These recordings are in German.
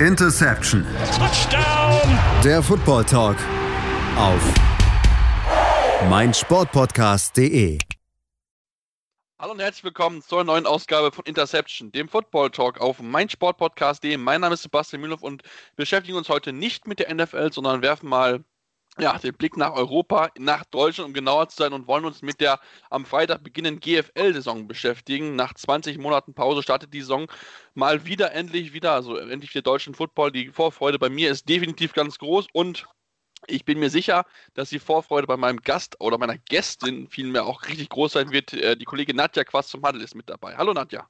Interception. Touchdown. Der Football Talk auf meinsportpodcast.de. Hallo und herzlich willkommen zur neuen Ausgabe von Interception, dem Football Talk auf meinsportpodcast.de. Mein Name ist Sebastian Mühlhoff und wir beschäftigen uns heute nicht mit der NFL, sondern werfen mal ja, den Blick nach Europa, nach Deutschland, um genauer zu sein, und wollen uns mit der am Freitag beginnenden GFL-Saison beschäftigen. Nach 20 Monaten Pause startet die Saison mal wieder, endlich wieder, also endlich der deutschen Football. Die Vorfreude bei mir ist definitiv ganz groß und ich bin mir sicher, dass die Vorfreude bei meinem Gast oder meiner Gästin vielmehr auch richtig groß sein wird. Äh, die Kollegin Nadja Quast zum Handel ist mit dabei. Hallo Nadja.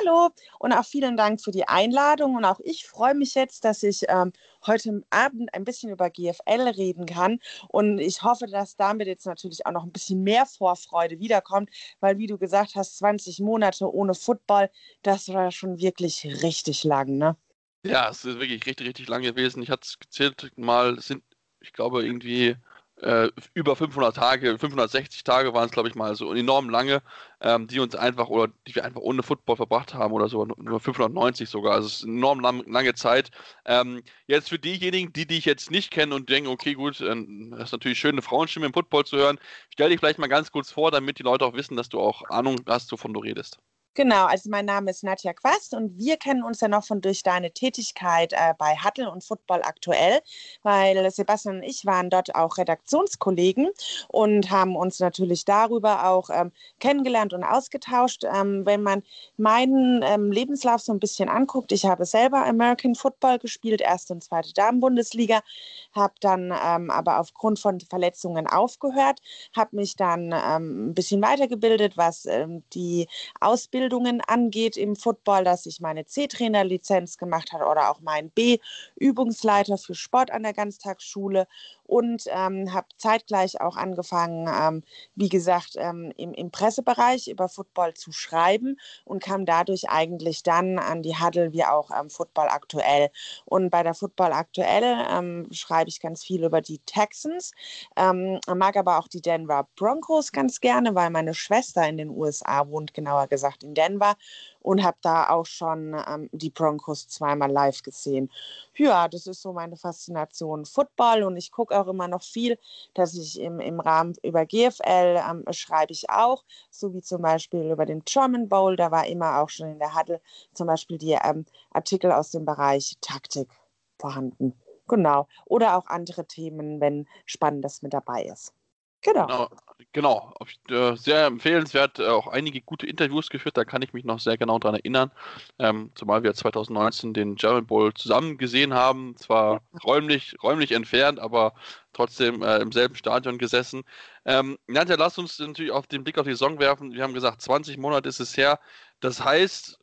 Hallo und auch vielen Dank für die Einladung. Und auch ich freue mich jetzt, dass ich ähm, heute Abend ein bisschen über GFL reden kann. Und ich hoffe, dass damit jetzt natürlich auch noch ein bisschen mehr Vorfreude wiederkommt, weil, wie du gesagt hast, 20 Monate ohne Football, das war schon wirklich richtig lang, ne? Ja, es ist wirklich richtig, richtig lang gewesen. Ich hatte es gezählt mal, sind, ich glaube, irgendwie äh, über 500 Tage, 560 Tage waren es, glaube ich mal, so enorm lange, ähm, die uns einfach oder die wir einfach ohne Football verbracht haben oder so, nur 590 sogar. Also es ist eine enorm lang, lange Zeit. Ähm, jetzt für diejenigen, die dich jetzt nicht kennen und denken, okay, gut, äh, das ist natürlich schön, eine Frauenstimme im Football zu hören, stell dich vielleicht mal ganz kurz vor, damit die Leute auch wissen, dass du auch Ahnung hast, wovon du redest. Genau, also mein Name ist Nadja Quast und wir kennen uns ja noch von durch deine Tätigkeit äh, bei Hattel und Football aktuell, weil Sebastian und ich waren dort auch Redaktionskollegen und haben uns natürlich darüber auch ähm, kennengelernt und ausgetauscht. Ähm, wenn man meinen ähm, Lebenslauf so ein bisschen anguckt, ich habe selber American Football gespielt, erste und zweite Damen-Bundesliga, habe dann ähm, aber aufgrund von Verletzungen aufgehört, habe mich dann ähm, ein bisschen weitergebildet, was ähm, die Ausbildung Ausbildungen angeht im Football, dass ich meine C-Trainer-Lizenz gemacht habe oder auch meinen B-Übungsleiter für Sport an der Ganztagsschule und ähm, habe zeitgleich auch angefangen, ähm, wie gesagt, ähm, im, im, Pressebereich über Football zu schreiben und kam dadurch eigentlich dann an die Huddle wie auch ähm, Football aktuell. Und bei der Football aktuell ähm, schreibe ich ganz viel über die Texans, ähm, mag aber auch die Denver Broncos ganz gerne, weil meine Schwester in den USA wohnt, genauer gesagt in Denver und habe da auch schon ähm, die Broncos zweimal live gesehen. Ja, das ist so meine Faszination Football und ich gucke auch immer noch viel, dass ich im, im Rahmen über GFL ähm, schreibe ich auch, so wie zum Beispiel über den German Bowl, da war immer auch schon in der Huddle zum Beispiel die ähm, Artikel aus dem Bereich Taktik vorhanden. Genau. Oder auch andere Themen, wenn Spannendes mit dabei ist. Genau. Genau, genau. Äh, sehr empfehlenswert, äh, auch einige gute Interviews geführt, da kann ich mich noch sehr genau daran erinnern. Ähm, zumal wir 2019 den German Bowl zusammen gesehen haben, zwar räumlich, räumlich entfernt, aber trotzdem äh, im selben Stadion gesessen. Ähm, Nadja, lass uns natürlich auf den Blick auf die Saison werfen. Wir haben gesagt, 20 Monate ist es her. Das heißt,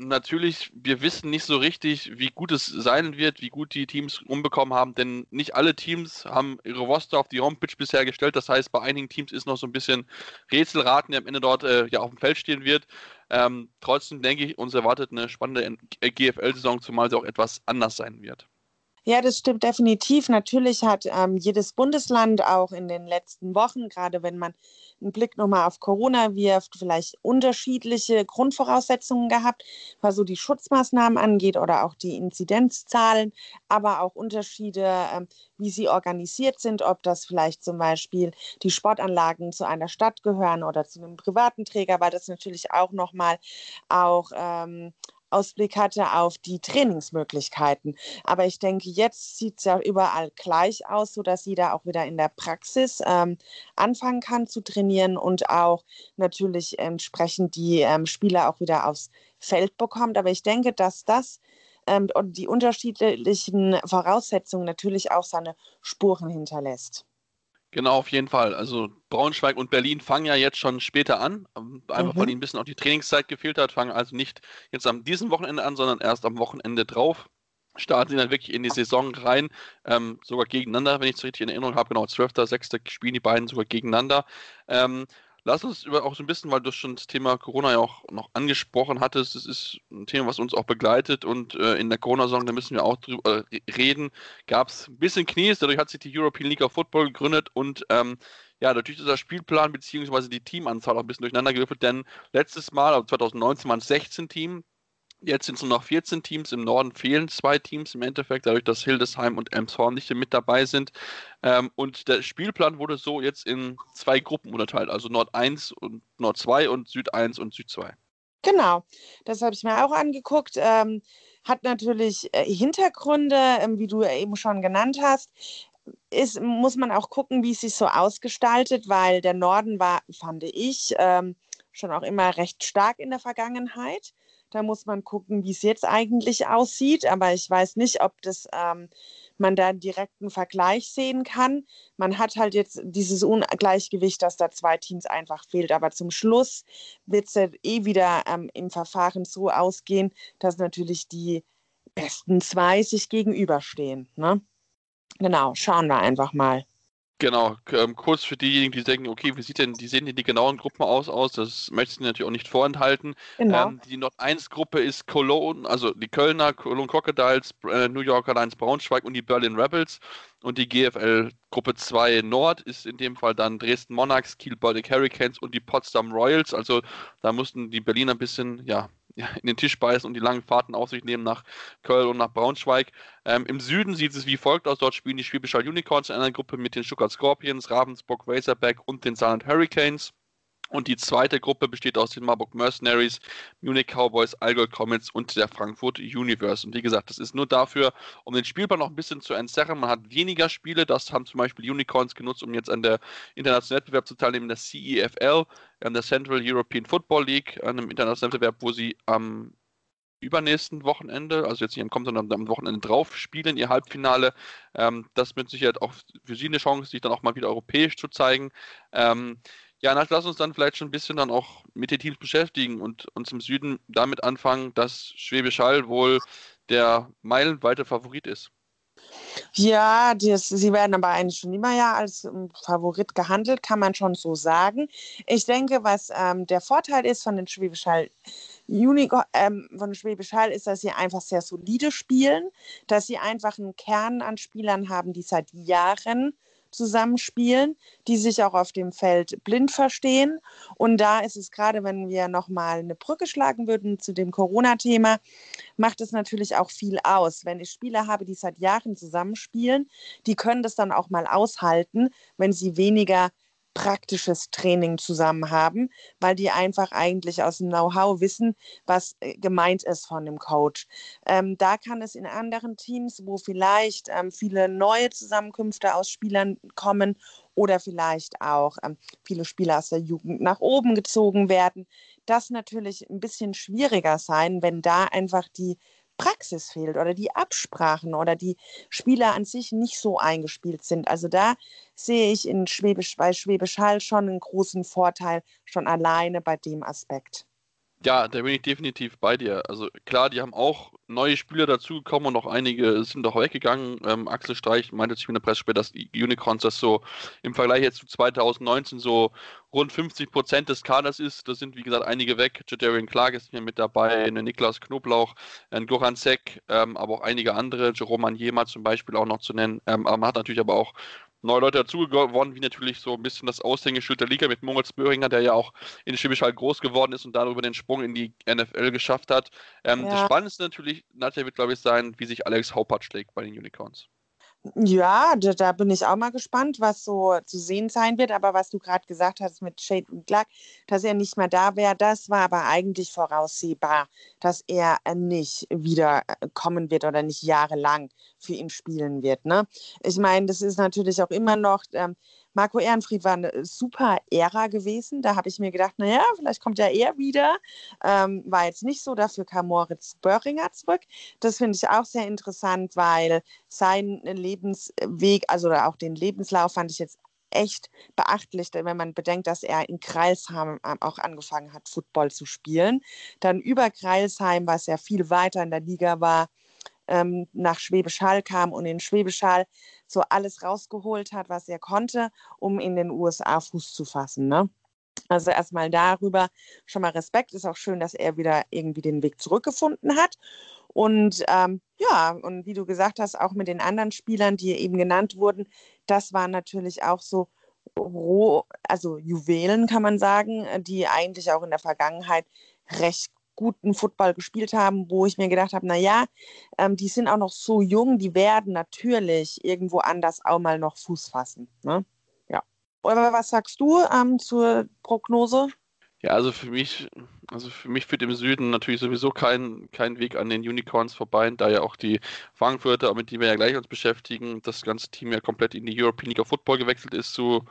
natürlich, wir wissen nicht so richtig, wie gut es sein wird, wie gut die Teams umbekommen haben, denn nicht alle Teams haben ihre Roster auf die Homepage bisher gestellt. Das heißt, bei einigen Teams ist noch so ein bisschen Rätselraten, der am Ende dort äh, ja auf dem Feld stehen wird. Ähm, trotzdem denke ich, uns erwartet eine spannende GFL-Saison, zumal sie auch etwas anders sein wird. Ja, das stimmt definitiv. Natürlich hat ähm, jedes Bundesland auch in den letzten Wochen, gerade wenn man einen Blick nochmal auf Corona wirft, vielleicht unterschiedliche Grundvoraussetzungen gehabt, was so die Schutzmaßnahmen angeht oder auch die Inzidenzzahlen, aber auch Unterschiede, ähm, wie sie organisiert sind, ob das vielleicht zum Beispiel die Sportanlagen zu einer Stadt gehören oder zu einem privaten Träger, weil das natürlich auch nochmal auch ähm, Ausblick hatte auf die Trainingsmöglichkeiten. Aber ich denke, jetzt sieht es ja überall gleich aus, sodass jeder auch wieder in der Praxis ähm, anfangen kann zu trainieren und auch natürlich entsprechend die ähm, Spieler auch wieder aufs Feld bekommt. Aber ich denke, dass das ähm, und die unterschiedlichen Voraussetzungen natürlich auch seine Spuren hinterlässt. Genau, auf jeden Fall. Also Braunschweig und Berlin fangen ja jetzt schon später an, ähm, einfach mhm. weil ihnen ein bisschen auch die Trainingszeit gefehlt hat, fangen also nicht jetzt am diesem Wochenende an, sondern erst am Wochenende drauf. Starten sie dann wirklich in die Saison rein, ähm, sogar gegeneinander, wenn ich es richtig in Erinnerung habe. Genau, 12., 6. spielen die beiden sogar gegeneinander. Ähm, Lass uns über auch so ein bisschen, weil du schon das Thema Corona ja auch noch angesprochen hattest, das ist ein Thema, was uns auch begleitet und äh, in der Corona-Saison, da müssen wir auch drüber äh, reden, gab es ein bisschen Knies, dadurch hat sich die European League of Football gegründet und ähm, ja, natürlich ist der Spielplan bzw. die Teamanzahl auch ein bisschen durcheinander gewürfelt, denn letztes Mal, also 2019 waren es 16 Teams, Jetzt sind es nur noch 14 Teams. Im Norden fehlen zwei Teams im Endeffekt, dadurch, dass Hildesheim und Elmshorn nicht mit dabei sind. Ähm, und der Spielplan wurde so jetzt in zwei Gruppen unterteilt, also Nord 1 und Nord 2 und Süd 1 und Süd 2. Genau, das habe ich mir auch angeguckt. Ähm, hat natürlich äh, Hintergründe, ähm, wie du eben schon genannt hast. Ist, muss man auch gucken, wie es sich so ausgestaltet, weil der Norden war, fand ich, ähm, schon auch immer recht stark in der Vergangenheit. Da muss man gucken, wie es jetzt eigentlich aussieht. Aber ich weiß nicht, ob das ähm, man da einen direkten Vergleich sehen kann. Man hat halt jetzt dieses Ungleichgewicht, dass da zwei Teams einfach fehlt. Aber zum Schluss wird es ja eh wieder ähm, im Verfahren so ausgehen, dass natürlich die besten zwei sich gegenüberstehen. Ne? Genau, schauen wir einfach mal. Genau, ähm, kurz für diejenigen, die denken, okay, wie sieht denn, die sehen denn die genauen Gruppen aus, aus? Das möchte ich natürlich auch nicht vorenthalten. Genau. Ähm, die Nord 1 Gruppe ist Cologne, also die Kölner, Cologne Crocodiles, äh, New Yorker Lions Braunschweig und die Berlin Rebels. Und die GFL Gruppe 2 Nord ist in dem Fall dann Dresden Monarchs, Kiel Baltic Hurricanes und die Potsdam Royals. Also da mussten die Berliner ein bisschen, ja, in den Tisch beißen und die langen Fahrten auf sich nehmen nach Köln und nach Braunschweig. Ähm, Im Süden sieht es wie folgt aus. Dort spielen die Schwäbisch Unicorns in einer Gruppe mit den Stuttgart Scorpions, Ravensburg Razorback und den Saarland Hurricanes. Und die zweite Gruppe besteht aus den Marburg Mercenaries, Munich Cowboys, Allgäu Comets und der Frankfurt Universe. Und wie gesagt, das ist nur dafür, um den Spielplan noch ein bisschen zu entzerren. Man hat weniger Spiele. Das haben zum Beispiel Unicorns genutzt, um jetzt an der internationalen Wettbewerb zu teilnehmen, der CEFL, an der Central European Football League, an einem internationalen Wettbewerb, wo sie am übernächsten Wochenende, also jetzt nicht am kommenden, sondern am Wochenende drauf spielen, ihr Halbfinale. Ähm, das mit Sicherheit auch für sie eine Chance, sich dann auch mal wieder europäisch zu zeigen. Ähm, ja, Nath, lass uns dann vielleicht schon ein bisschen dann auch mit den Teams beschäftigen und uns im Süden damit anfangen, dass Schwäbisch Hall wohl der meilenweite Favorit ist. Ja, das, sie werden aber eigentlich schon immer ja als um, Favorit gehandelt, kann man schon so sagen. Ich denke, was ähm, der Vorteil ist von den Schwäbisch Hall Unico, ähm, von Schwäbisch Hall ist, dass sie einfach sehr solide spielen, dass sie einfach einen Kern an Spielern haben, die seit Jahren zusammenspielen, die sich auch auf dem Feld blind verstehen. Und da ist es gerade, wenn wir nochmal eine Brücke schlagen würden zu dem Corona-Thema, macht es natürlich auch viel aus. Wenn ich Spieler habe, die seit Jahren zusammenspielen, die können das dann auch mal aushalten, wenn sie weniger praktisches Training zusammen haben, weil die einfach eigentlich aus dem Know-how wissen, was äh, gemeint ist von dem Coach. Ähm, da kann es in anderen Teams, wo vielleicht ähm, viele neue Zusammenkünfte aus Spielern kommen oder vielleicht auch ähm, viele Spieler aus der Jugend nach oben gezogen werden, das natürlich ein bisschen schwieriger sein, wenn da einfach die Praxis fehlt oder die Absprachen oder die Spieler an sich nicht so eingespielt sind. Also da sehe ich in Schwäbisch, bei Schwäbisch Hall schon einen großen Vorteil, schon alleine bei dem Aspekt. Ja, da bin ich definitiv bei dir. Also klar, die haben auch neue Spieler dazugekommen und noch einige sind auch weggegangen. Ähm, Axel Streich meinte sich in der Presse später, dass die Unicorns das so im Vergleich jetzt zu 2019 so rund 50 Prozent des Kaders ist. Da sind, wie gesagt, einige weg. Jadarian Clark ist hier mit dabei, Niklas Knoblauch, ein Goran Sek, ähm, aber auch einige andere, Jerome Anjema zum Beispiel auch noch zu nennen. Ähm, aber man hat natürlich aber auch neue Leute dazu gewonnen, wie natürlich so ein bisschen das Aushängeschild der Liga mit Moritz Böhringer, der ja auch in Schwäbisch Hall groß geworden ist und darüber den Sprung in die NFL geschafft hat. Ähm, ja. Das Spannendste natürlich, Nadja wird, glaube ich, sein, wie sich Alex Haupert schlägt bei den Unicorns. Ja, da, da, bin ich auch mal gespannt, was so zu sehen sein wird. Aber was du gerade gesagt hast mit Shade und Clark, dass er nicht mehr da wäre, das war aber eigentlich voraussehbar, dass er nicht wieder äh, kommen wird oder nicht jahrelang für ihn spielen wird. Ne? Ich meine, das ist natürlich auch immer noch. Ähm, Marco Ehrenfried war eine super Ära gewesen. Da habe ich mir gedacht, naja, vielleicht kommt er wieder. Ähm, war jetzt nicht so, dafür kam Moritz Böhringer zurück. Das finde ich auch sehr interessant, weil sein Lebensweg, also auch den Lebenslauf fand ich jetzt echt beachtlich, wenn man bedenkt, dass er in Kreilsheim ähm, auch angefangen hat, Football zu spielen. Dann über Kreilsheim, was ja viel weiter in der Liga war, ähm, nach Schwäbisch Hall kam und in Schwäbisch Hall so alles rausgeholt hat, was er konnte, um in den USA Fuß zu fassen. Ne? Also erstmal darüber schon mal Respekt. Ist auch schön, dass er wieder irgendwie den Weg zurückgefunden hat. Und ähm, ja, und wie du gesagt hast, auch mit den anderen Spielern, die eben genannt wurden, das waren natürlich auch so roh, also Juwelen, kann man sagen, die eigentlich auch in der Vergangenheit recht guten Football gespielt haben, wo ich mir gedacht habe, naja, ähm, die sind auch noch so jung, die werden natürlich irgendwo anders auch mal noch Fuß fassen. Ne? Ja. Aber was sagst du ähm, zur Prognose? Ja, also für mich, also für mich führt im Süden natürlich sowieso kein, kein Weg an den Unicorns vorbei, da ja auch die Frankfurter, mit denen wir ja gleich uns beschäftigen, das ganze Team ja komplett in die European League of Football gewechselt ist zu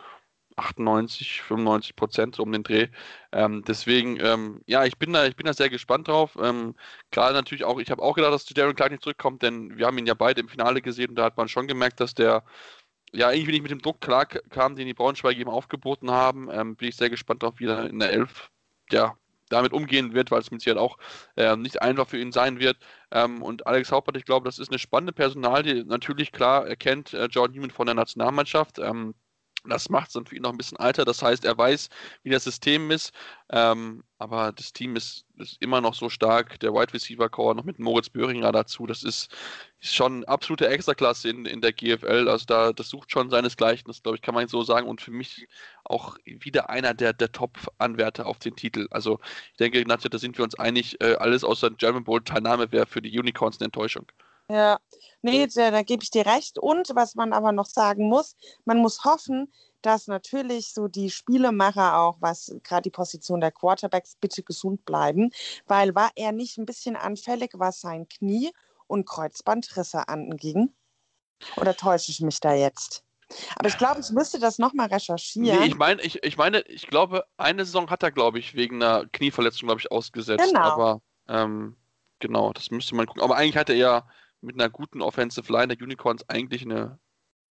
98, 95 Prozent um den Dreh. Ähm, deswegen, ähm, ja, ich bin da, ich bin da sehr gespannt drauf. Ähm, Gerade natürlich auch, ich habe auch gedacht, dass Darren Clark nicht zurückkommt, denn wir haben ihn ja beide im Finale gesehen und da hat man schon gemerkt, dass der ja, irgendwie nicht mit dem Druck klar kam, den die Braunschweig eben aufgeboten haben. Ähm, bin ich sehr gespannt darauf, wie er in der Elf ja, damit umgehen wird, weil es mit Sicherheit auch äh, nicht einfach für ihn sein wird. Ähm, und Alex Haupert, ich glaube, das ist eine spannende Personal, die natürlich klar erkennt äh, Jordan Newman von der Nationalmannschaft. Ähm, das macht es für ihn noch ein bisschen alter. Das heißt, er weiß, wie das System ist. Ähm, aber das Team ist, ist, immer noch so stark. Der Wide Receiver Core noch mit Moritz Böhringer dazu. Das ist, ist schon absolute Extraklasse in, in der GFL. Also da, das sucht schon seinesgleichen. Das glaube ich, kann man so sagen. Und für mich auch wieder einer der, der Top-Anwärter auf den Titel. Also ich denke, Nadja, da sind wir uns einig. Äh, alles außer German Bowl Teilnahme wäre für die Unicorns eine Enttäuschung. Ja, nee, da, da gebe ich dir recht. Und was man aber noch sagen muss, man muss hoffen, dass natürlich so die Spielemacher auch, was gerade die Position der Quarterbacks, bitte gesund bleiben, weil war er nicht ein bisschen anfällig, was sein Knie und Kreuzbandrisse anging? Oder täusche ich mich da jetzt? Aber ich glaube, ich müsste das nochmal recherchieren. Nee, ich meine, ich, ich meine, ich glaube, eine Saison hat er, glaube ich, wegen einer Knieverletzung, glaube ich, ausgesetzt. Genau. Aber ähm, genau, das müsste man gucken. Aber eigentlich hatte er ja mit einer guten Offensive Line der Unicorns eigentlich eine,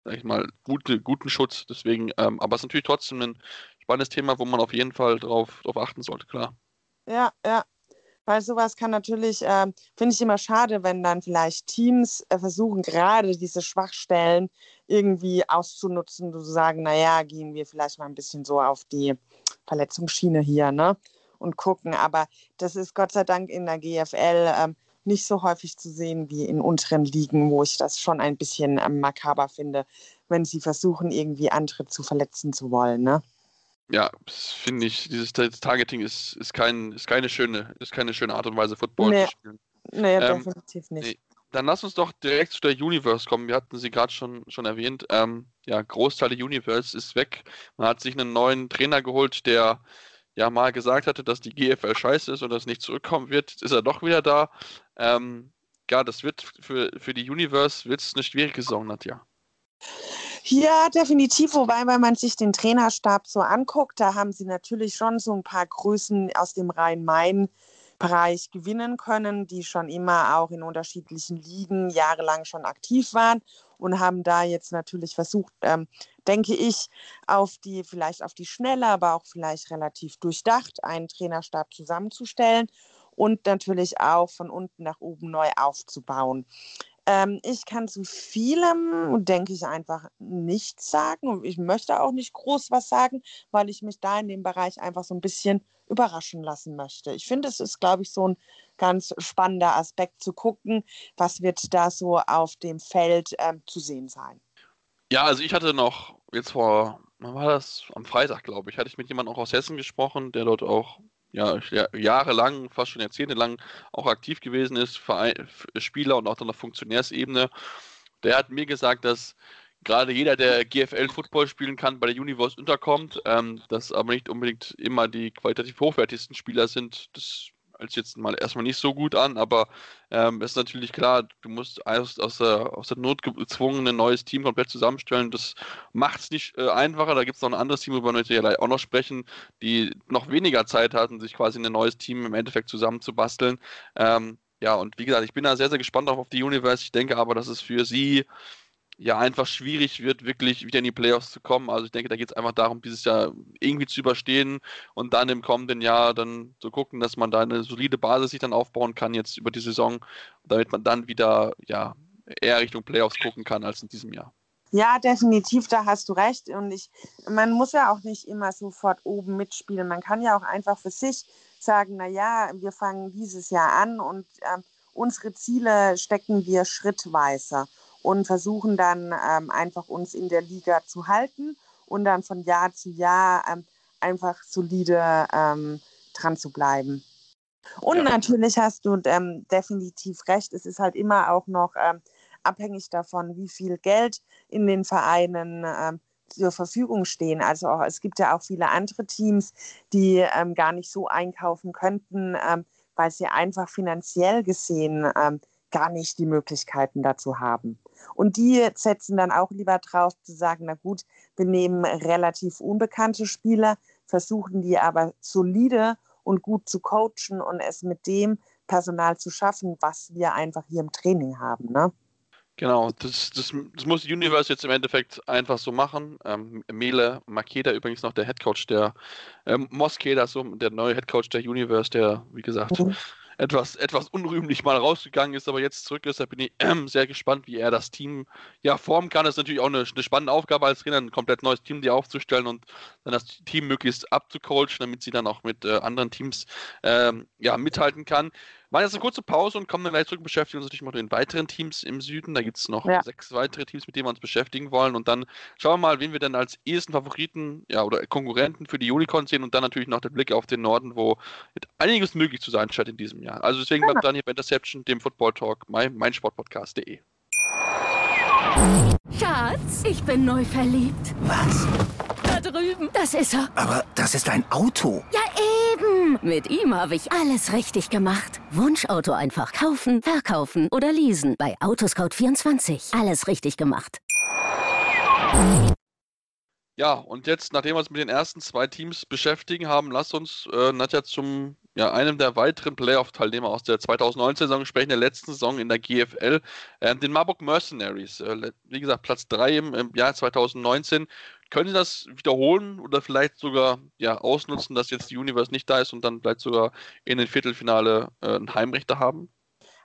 sag ich mal, gute, guten Schutz. Deswegen, ähm, aber es ist natürlich trotzdem ein spannendes Thema, wo man auf jeden Fall drauf, drauf achten sollte, klar. Ja, ja. Weil sowas kann natürlich, äh, finde ich immer schade, wenn dann vielleicht Teams äh, versuchen, gerade diese Schwachstellen irgendwie auszunutzen, zu sagen, naja, gehen wir vielleicht mal ein bisschen so auf die Verletzungsschiene hier, ne? Und gucken. Aber das ist Gott sei Dank in der GFL ähm, nicht so häufig zu sehen wie in unteren Ligen, wo ich das schon ein bisschen ähm, makaber finde, wenn sie versuchen, irgendwie andere zu verletzen zu wollen. Ne? Ja, finde ich, dieses Targeting ist, ist, kein, ist, keine schöne, ist keine schöne Art und Weise, Football nee. zu spielen. Nee, ähm, definitiv nicht. Nee. Dann lass uns doch direkt zu der Universe kommen. Wir hatten sie gerade schon, schon erwähnt. Ähm, ja, Großteil der Universe ist weg. Man hat sich einen neuen Trainer geholt, der ja mal gesagt hatte, dass die GFL scheiße ist und das nicht zurückkommen wird. Ist er doch wieder da. Ähm, ja, das wird für, für die Universe wird's eine schwierige Saison, Nadja. Ja, definitiv. Wobei, wenn man sich den Trainerstab so anguckt, da haben sie natürlich schon so ein paar Größen aus dem Rhein-Main-Bereich gewinnen können, die schon immer auch in unterschiedlichen Ligen jahrelang schon aktiv waren und haben da jetzt natürlich versucht, ähm, denke ich, auf die, vielleicht auf die Schnelle, aber auch vielleicht relativ durchdacht, einen Trainerstab zusammenzustellen und natürlich auch von unten nach oben neu aufzubauen. Ähm, ich kann zu vielem, denke ich, einfach nichts sagen. Und ich möchte auch nicht groß was sagen, weil ich mich da in dem Bereich einfach so ein bisschen überraschen lassen möchte. Ich finde, es ist, glaube ich, so ein ganz spannender Aspekt zu gucken, was wird da so auf dem Feld ähm, zu sehen sein. Ja, also ich hatte noch jetzt vor, wann war das? Am Freitag, glaube ich, hatte ich mit jemandem auch aus Hessen gesprochen, der dort auch ja, jahrelang, fast schon jahrzehntelang auch aktiv gewesen ist, Verein, Spieler und auch dann auf Funktionärsebene. Der hat mir gesagt, dass gerade jeder, der GFL Football spielen kann, bei der Universe unterkommt, ähm, dass aber nicht unbedingt immer die qualitativ hochwertigsten Spieler sind. Das als jetzt mal erstmal nicht so gut an, aber ähm, ist natürlich klar, du musst aus, aus, der, aus der Not gezwungen ein neues Team komplett zusammenstellen. Das macht es nicht äh, einfacher. Da gibt es noch ein anderes Team, über das wir ja auch noch sprechen, die noch weniger Zeit hatten, sich quasi ein neues Team im Endeffekt zusammenzubasteln. Ähm, ja, und wie gesagt, ich bin da sehr, sehr gespannt auf die Universe. Ich denke aber, dass es für sie ja einfach schwierig wird, wirklich wieder in die Playoffs zu kommen. Also ich denke, da geht es einfach darum, dieses Jahr irgendwie zu überstehen und dann im kommenden Jahr dann zu gucken, dass man da eine solide Basis sich dann aufbauen kann jetzt über die Saison, damit man dann wieder ja eher Richtung Playoffs gucken kann als in diesem Jahr. Ja, definitiv, da hast du recht. Und ich, man muss ja auch nicht immer sofort oben mitspielen. Man kann ja auch einfach für sich sagen, naja, wir fangen dieses Jahr an und äh, unsere Ziele stecken wir schrittweise und versuchen dann ähm, einfach uns in der Liga zu halten und dann von Jahr zu Jahr ähm, einfach solide ähm, dran zu bleiben. Und ja. natürlich hast du ähm, definitiv recht, es ist halt immer auch noch ähm, abhängig davon, wie viel Geld in den Vereinen ähm, zur Verfügung stehen. Also auch, es gibt ja auch viele andere Teams, die gar nicht so einkaufen könnten, weil sie einfach finanziell gesehen gar nicht die Möglichkeiten dazu haben. Und die setzen dann auch lieber drauf zu sagen, na gut, wir nehmen relativ unbekannte Spieler, versuchen die aber solide und gut zu coachen und es mit dem Personal zu schaffen, was wir einfach hier im Training haben. Ne? Genau, das, das, das muss Universe jetzt im Endeffekt einfach so machen. Ähm, Mele Makeda übrigens noch der Headcoach der ähm, Moskeda, so der neue Headcoach der Universe, der, wie gesagt, mhm etwas, etwas unrühmlich mal rausgegangen ist, aber jetzt zurück ist. Da bin ich äh, sehr gespannt, wie er das Team ja formen kann. Das ist natürlich auch eine, eine spannende Aufgabe als Trainer, ein komplett neues Team dir aufzustellen und dann das Team möglichst abzucoachen, damit sie dann auch mit äh, anderen Teams ähm, ja, mithalten kann. Machen jetzt eine kurze Pause und kommen dann gleich zurück, beschäftigen uns natürlich mit den weiteren Teams im Süden. Da gibt es noch ja. sechs weitere Teams, mit denen wir uns beschäftigen wollen. Und dann schauen wir mal, wen wir denn als ehesten Favoriten ja, oder Konkurrenten für die Unicorns sehen und dann natürlich noch der Blick auf den Norden, wo einiges möglich zu sein scheint in diesem Jahr. Also deswegen bleibt dann hier bei Interception, dem Football Talk, mein, meinsportpodcast.de. Schatz, ich bin neu verliebt. Was? Da drüben. Das ist er. Aber das ist ein Auto. Ja, eben. Mit ihm habe ich alles richtig gemacht. Wunschauto einfach kaufen, verkaufen oder leasen. Bei Autoscout24. Alles richtig gemacht. Ja, und jetzt, nachdem wir uns mit den ersten zwei Teams beschäftigen haben, lass uns äh, Nadja zum ja, einem der weiteren Playoff-Teilnehmer aus der 2019-Saison sprechen, der letzten Saison in der GFL, äh, den Marburg Mercenaries. Äh, wie gesagt, Platz 3 im, im, Jahr 2019. Können Sie das wiederholen oder vielleicht sogar ja, ausnutzen, dass jetzt die Universe nicht da ist und dann vielleicht sogar in den Viertelfinale äh, einen Heimrichter haben?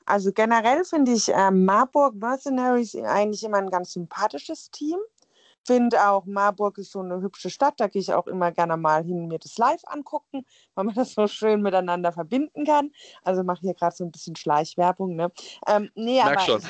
Also generell finde ich äh, Marburg Mercenaries eigentlich immer ein ganz sympathisches Team finde auch, Marburg ist so eine hübsche Stadt. Da gehe ich auch immer gerne mal hin, mir das live angucken, weil man das so schön miteinander verbinden kann. Also mache hier gerade so ein bisschen Schleichwerbung. Ne? Ähm, nee, Merk aber,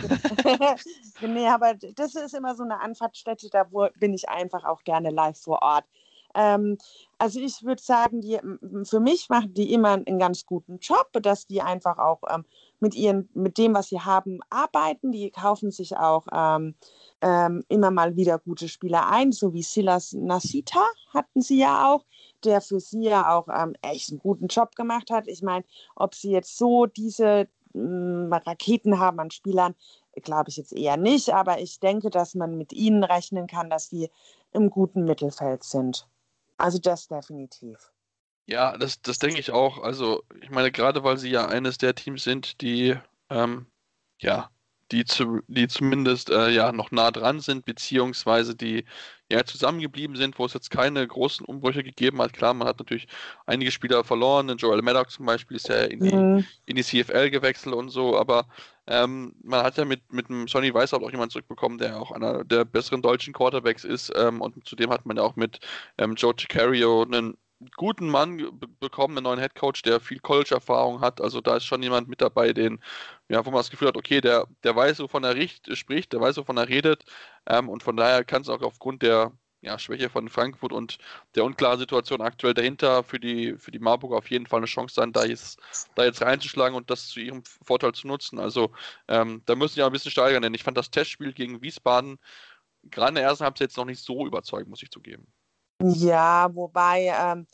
nee, aber das ist immer so eine Anfahrtsstätte, da bin ich einfach auch gerne live vor Ort. Ähm, also ich würde sagen, die, für mich machen die immer einen ganz guten Job, dass die einfach auch ähm, mit, ihren, mit dem, was sie haben, arbeiten. Die kaufen sich auch ähm, ähm, immer mal wieder gute Spieler ein, so wie Silas Nasita hatten sie ja auch, der für sie ja auch ähm, echt einen guten Job gemacht hat. Ich meine, ob sie jetzt so diese ähm, Raketen haben an Spielern, glaube ich jetzt eher nicht, aber ich denke, dass man mit ihnen rechnen kann, dass sie im guten Mittelfeld sind. Also das definitiv. Ja, das, das denke ich auch. Also, ich meine, gerade weil sie ja eines der Teams sind, die ähm, ja die, zu, die zumindest äh, ja noch nah dran sind, beziehungsweise die ja zusammengeblieben sind, wo es jetzt keine großen Umbrüche gegeben hat. Klar, man hat natürlich einige Spieler verloren. Joel Maddox zum Beispiel ist ja in die, mhm. in die CFL gewechselt und so, aber ähm, man hat ja mit, mit dem Sonny Weißhaupt auch jemanden zurückbekommen, der auch einer der besseren deutschen Quarterbacks ist. Ähm, und zudem hat man ja auch mit ähm, Joe Chicario einen guten Mann bekommen, einen neuen Headcoach, der viel College-Erfahrung hat. Also da ist schon jemand mit dabei, den, ja, wo man das Gefühl hat, okay, der, der weiß, wovon er richt, spricht, der weiß, wovon er redet. Ähm, und von daher kann es auch aufgrund der ja, Schwäche von Frankfurt und der unklaren Situation aktuell dahinter für die, für die Marburg auf jeden Fall eine Chance sein, da jetzt, da jetzt reinzuschlagen und das zu ihrem Vorteil zu nutzen. Also ähm, da müssen sie ja ein bisschen steigern, denn ich fand das Testspiel gegen Wiesbaden gerade in der ersten Halbzeit jetzt noch nicht so überzeugend, muss ich zugeben. Ja, wobei ähm,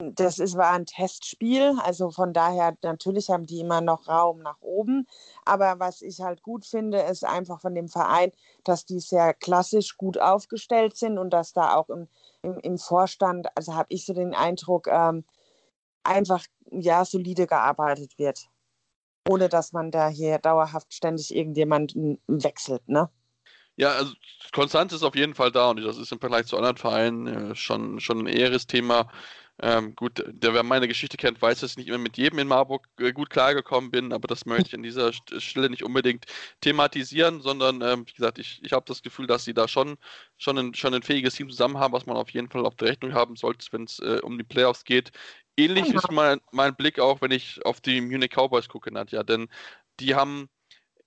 das ist, war ein Testspiel, also von daher natürlich haben die immer noch Raum nach oben. Aber was ich halt gut finde, ist einfach von dem Verein, dass die sehr klassisch gut aufgestellt sind und dass da auch im, im, im Vorstand, also habe ich so den Eindruck, ähm, einfach ja solide gearbeitet wird, ohne dass man da hier dauerhaft ständig irgendjemanden wechselt, ne? Ja, also Konstanz ist auf jeden Fall da und das ist im Vergleich zu anderen Vereinen äh, schon, schon ein eheres Thema. Ähm, gut, der, wer meine Geschichte kennt, weiß, dass ich nicht immer mit jedem in Marburg äh, gut klargekommen bin, aber das möchte ich an dieser Stelle nicht unbedingt thematisieren, sondern ähm, wie gesagt, ich, ich habe das Gefühl, dass sie da schon, schon, ein, schon ein fähiges Team zusammen haben, was man auf jeden Fall auf der Rechnung haben sollte, wenn es äh, um die Playoffs geht. Ähnlich genau. ist mein, mein Blick auch, wenn ich auf die Munich Cowboys gucke, Nadja, denn die haben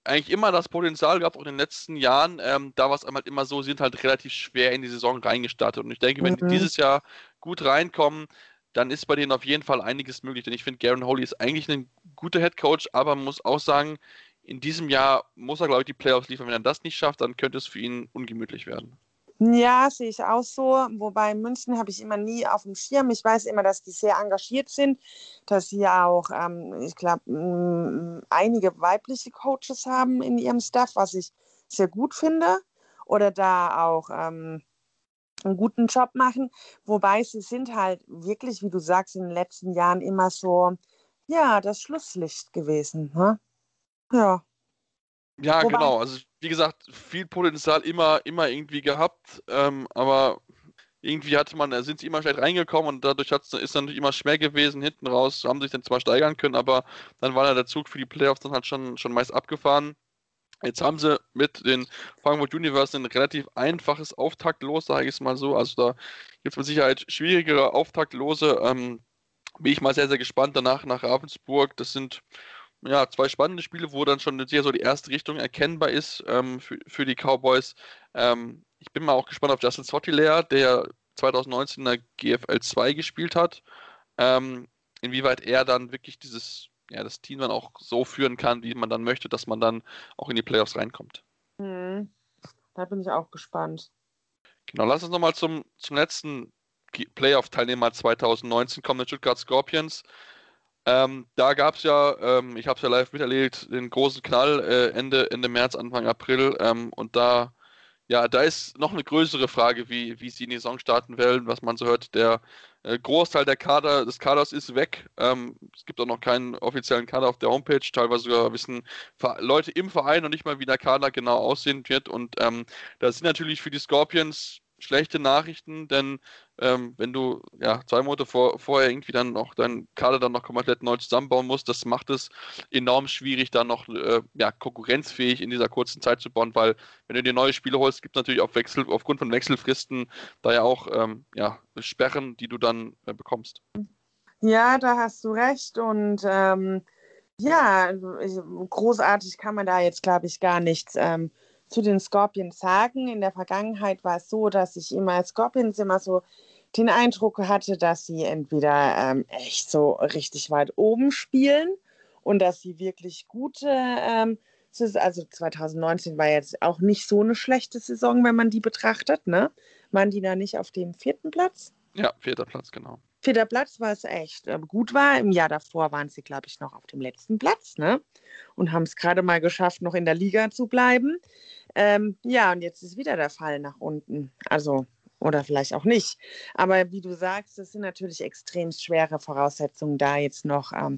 eigentlich immer das Potenzial gehabt, auch in den letzten Jahren. Ähm, da war es halt immer so, sind halt relativ schwer in die Saison reingestartet. Und ich denke, wenn mhm. die dieses Jahr gut reinkommen, dann ist bei denen auf jeden Fall einiges möglich. Denn ich finde, Garen Holy ist eigentlich ein guter Head Coach, aber man muss auch sagen, in diesem Jahr muss er, glaube ich, die Playoffs liefern. Wenn er das nicht schafft, dann könnte es für ihn ungemütlich werden. Ja, sehe ich auch so. Wobei München habe ich immer nie auf dem Schirm. Ich weiß immer, dass die sehr engagiert sind, dass sie auch, ähm, ich glaube, einige weibliche Coaches haben in ihrem Staff, was ich sehr gut finde. Oder da auch ähm, einen guten Job machen. Wobei sie sind halt wirklich, wie du sagst, in den letzten Jahren immer so, ja, das Schlusslicht gewesen. Ne? Ja. Ja, Wobei, genau. Also wie gesagt, viel Potenzial immer, immer irgendwie gehabt, ähm, aber irgendwie hatte man, sind sie immer schlecht reingekommen und dadurch ist es natürlich immer schwer gewesen. Hinten raus haben sich dann zwar steigern können, aber dann war der Zug für die Playoffs dann halt schon, schon meist abgefahren. Jetzt haben sie mit den Frankfurt Universe ein relativ einfaches Auftaktlos, sage ich es mal so. Also da gibt es mit Sicherheit schwierigere Auftaktlose. Ähm, bin ich mal sehr, sehr gespannt danach nach Ravensburg. Das sind ja, zwei spannende Spiele, wo dann schon sehr so die erste Richtung erkennbar ist ähm, für, für die Cowboys. Ähm, ich bin mal auch gespannt auf Justin Sotilair, der 2019 in der GFL 2 gespielt hat. Ähm, inwieweit er dann wirklich dieses, ja, das Team dann auch so führen kann, wie man dann möchte, dass man dann auch in die Playoffs reinkommt. Mhm. Da bin ich auch gespannt. Genau, lass uns nochmal zum, zum letzten Playoff-Teilnehmer 2019 kommen, den Stuttgart Scorpions. Ähm, da gab es ja, ähm, ich habe es ja live miterlebt, den großen Knall äh, Ende, Ende März, Anfang April. Ähm, und da, ja, da ist noch eine größere Frage, wie, wie sie in die Saison starten wollen, was man so hört. Der äh, Großteil der Kader, des Kaders ist weg. Ähm, es gibt auch noch keinen offiziellen Kader auf der Homepage. Teilweise sogar wissen Leute im Verein noch nicht mal, wie der Kader genau aussehen wird. Und ähm, das sind natürlich für die Scorpions schlechte Nachrichten, denn ähm, wenn du ja zwei Monate vor, vorher irgendwie dann noch deinen Kader dann noch komplett neu zusammenbauen musst, das macht es enorm schwierig, dann noch äh, ja, konkurrenzfähig in dieser kurzen Zeit zu bauen, weil wenn du dir neue Spiele holst, gibt es natürlich auf Wechsel, aufgrund von Wechselfristen da ja auch ähm, ja, Sperren, die du dann äh, bekommst. Ja, da hast du recht und ähm, ja, großartig kann man da jetzt, glaube ich, gar nichts ähm, zu den Scorpions sagen. In der Vergangenheit war es so, dass ich immer als Scorpions immer so den Eindruck hatte, dass sie entweder ähm, echt so richtig weit oben spielen und dass sie wirklich gute, ähm, also 2019 war jetzt auch nicht so eine schlechte Saison, wenn man die betrachtet, ne? Waren die da nicht auf dem vierten Platz? Ja, vierter Platz, genau. Vierter Platz, was echt äh, gut war. Im Jahr davor waren sie, glaube ich, noch auf dem letzten Platz, ne? Und haben es gerade mal geschafft, noch in der Liga zu bleiben. Ähm, ja, und jetzt ist wieder der Fall nach unten. Also, oder vielleicht auch nicht. Aber wie du sagst, das sind natürlich extrem schwere Voraussetzungen, da jetzt noch ähm,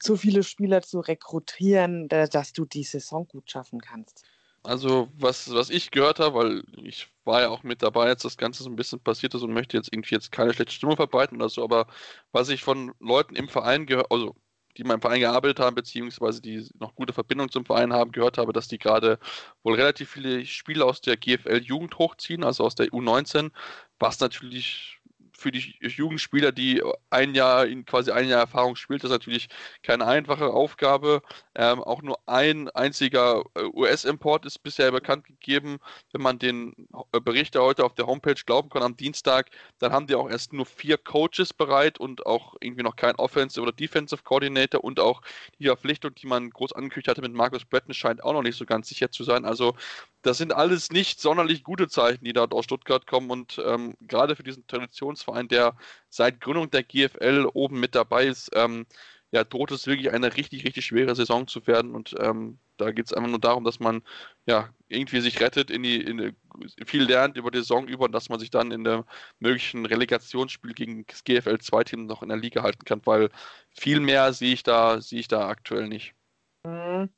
so viele Spieler zu rekrutieren, dass du die Saison gut schaffen kannst. Also, was, was ich gehört habe, weil ich war ja auch mit dabei, als das Ganze so ein bisschen passiert ist und möchte jetzt irgendwie jetzt keine schlechte Stimmung verbreiten oder so, aber was ich von Leuten im Verein gehört, also die in meinem Verein gearbeitet haben, beziehungsweise die noch gute Verbindung zum Verein haben, gehört habe, dass die gerade wohl relativ viele Spiele aus der GFL-Jugend hochziehen, also aus der U19, was natürlich für die Jugendspieler, die ein Jahr, in quasi ein Jahr Erfahrung spielt, das ist natürlich keine einfache Aufgabe. Ähm, auch nur ein einziger äh, US-Import ist bisher bekannt gegeben. Wenn man den äh, Bericht heute auf der Homepage glauben kann am Dienstag, dann haben die auch erst nur vier Coaches bereit und auch irgendwie noch kein Offensive oder Defensive Coordinator und auch die Verpflichtung, die man groß angekündigt hatte mit Markus Breton, scheint auch noch nicht so ganz sicher zu sein. Also das sind alles nicht sonderlich gute Zeichen, die dort aus Stuttgart kommen und ähm, gerade für diesen Traditionsverein, der seit Gründung der GFL oben mit dabei ist, ähm, ja, droht es wirklich eine richtig, richtig schwere Saison zu werden und ähm, da geht es einfach nur darum, dass man ja irgendwie sich rettet, in die, in viel lernt über die Saison über und dass man sich dann in der möglichen Relegationsspiel gegen das GFL 2 Team noch in der Liga halten kann, weil viel mehr sehe ich da, sehe ich da aktuell nicht. Mhm.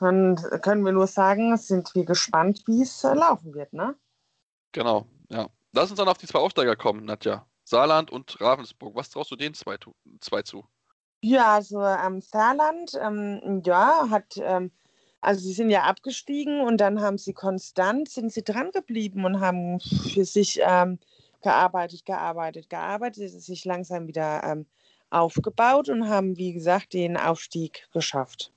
Dann können wir nur sagen, sind wir gespannt, wie es äh, laufen wird, ne? Genau, ja. Lass uns dann auf die zwei Aufsteiger kommen, Nadja. Saarland und Ravensburg. Was traust du denen zwei, zwei zu? Ja, also ähm, Saarland, ähm, ja, hat, ähm, also sie sind ja abgestiegen und dann haben sie konstant, sind sie dran geblieben und haben für sich ähm, gearbeitet, gearbeitet, gearbeitet, sich langsam wieder ähm, aufgebaut und haben, wie gesagt, den Aufstieg geschafft.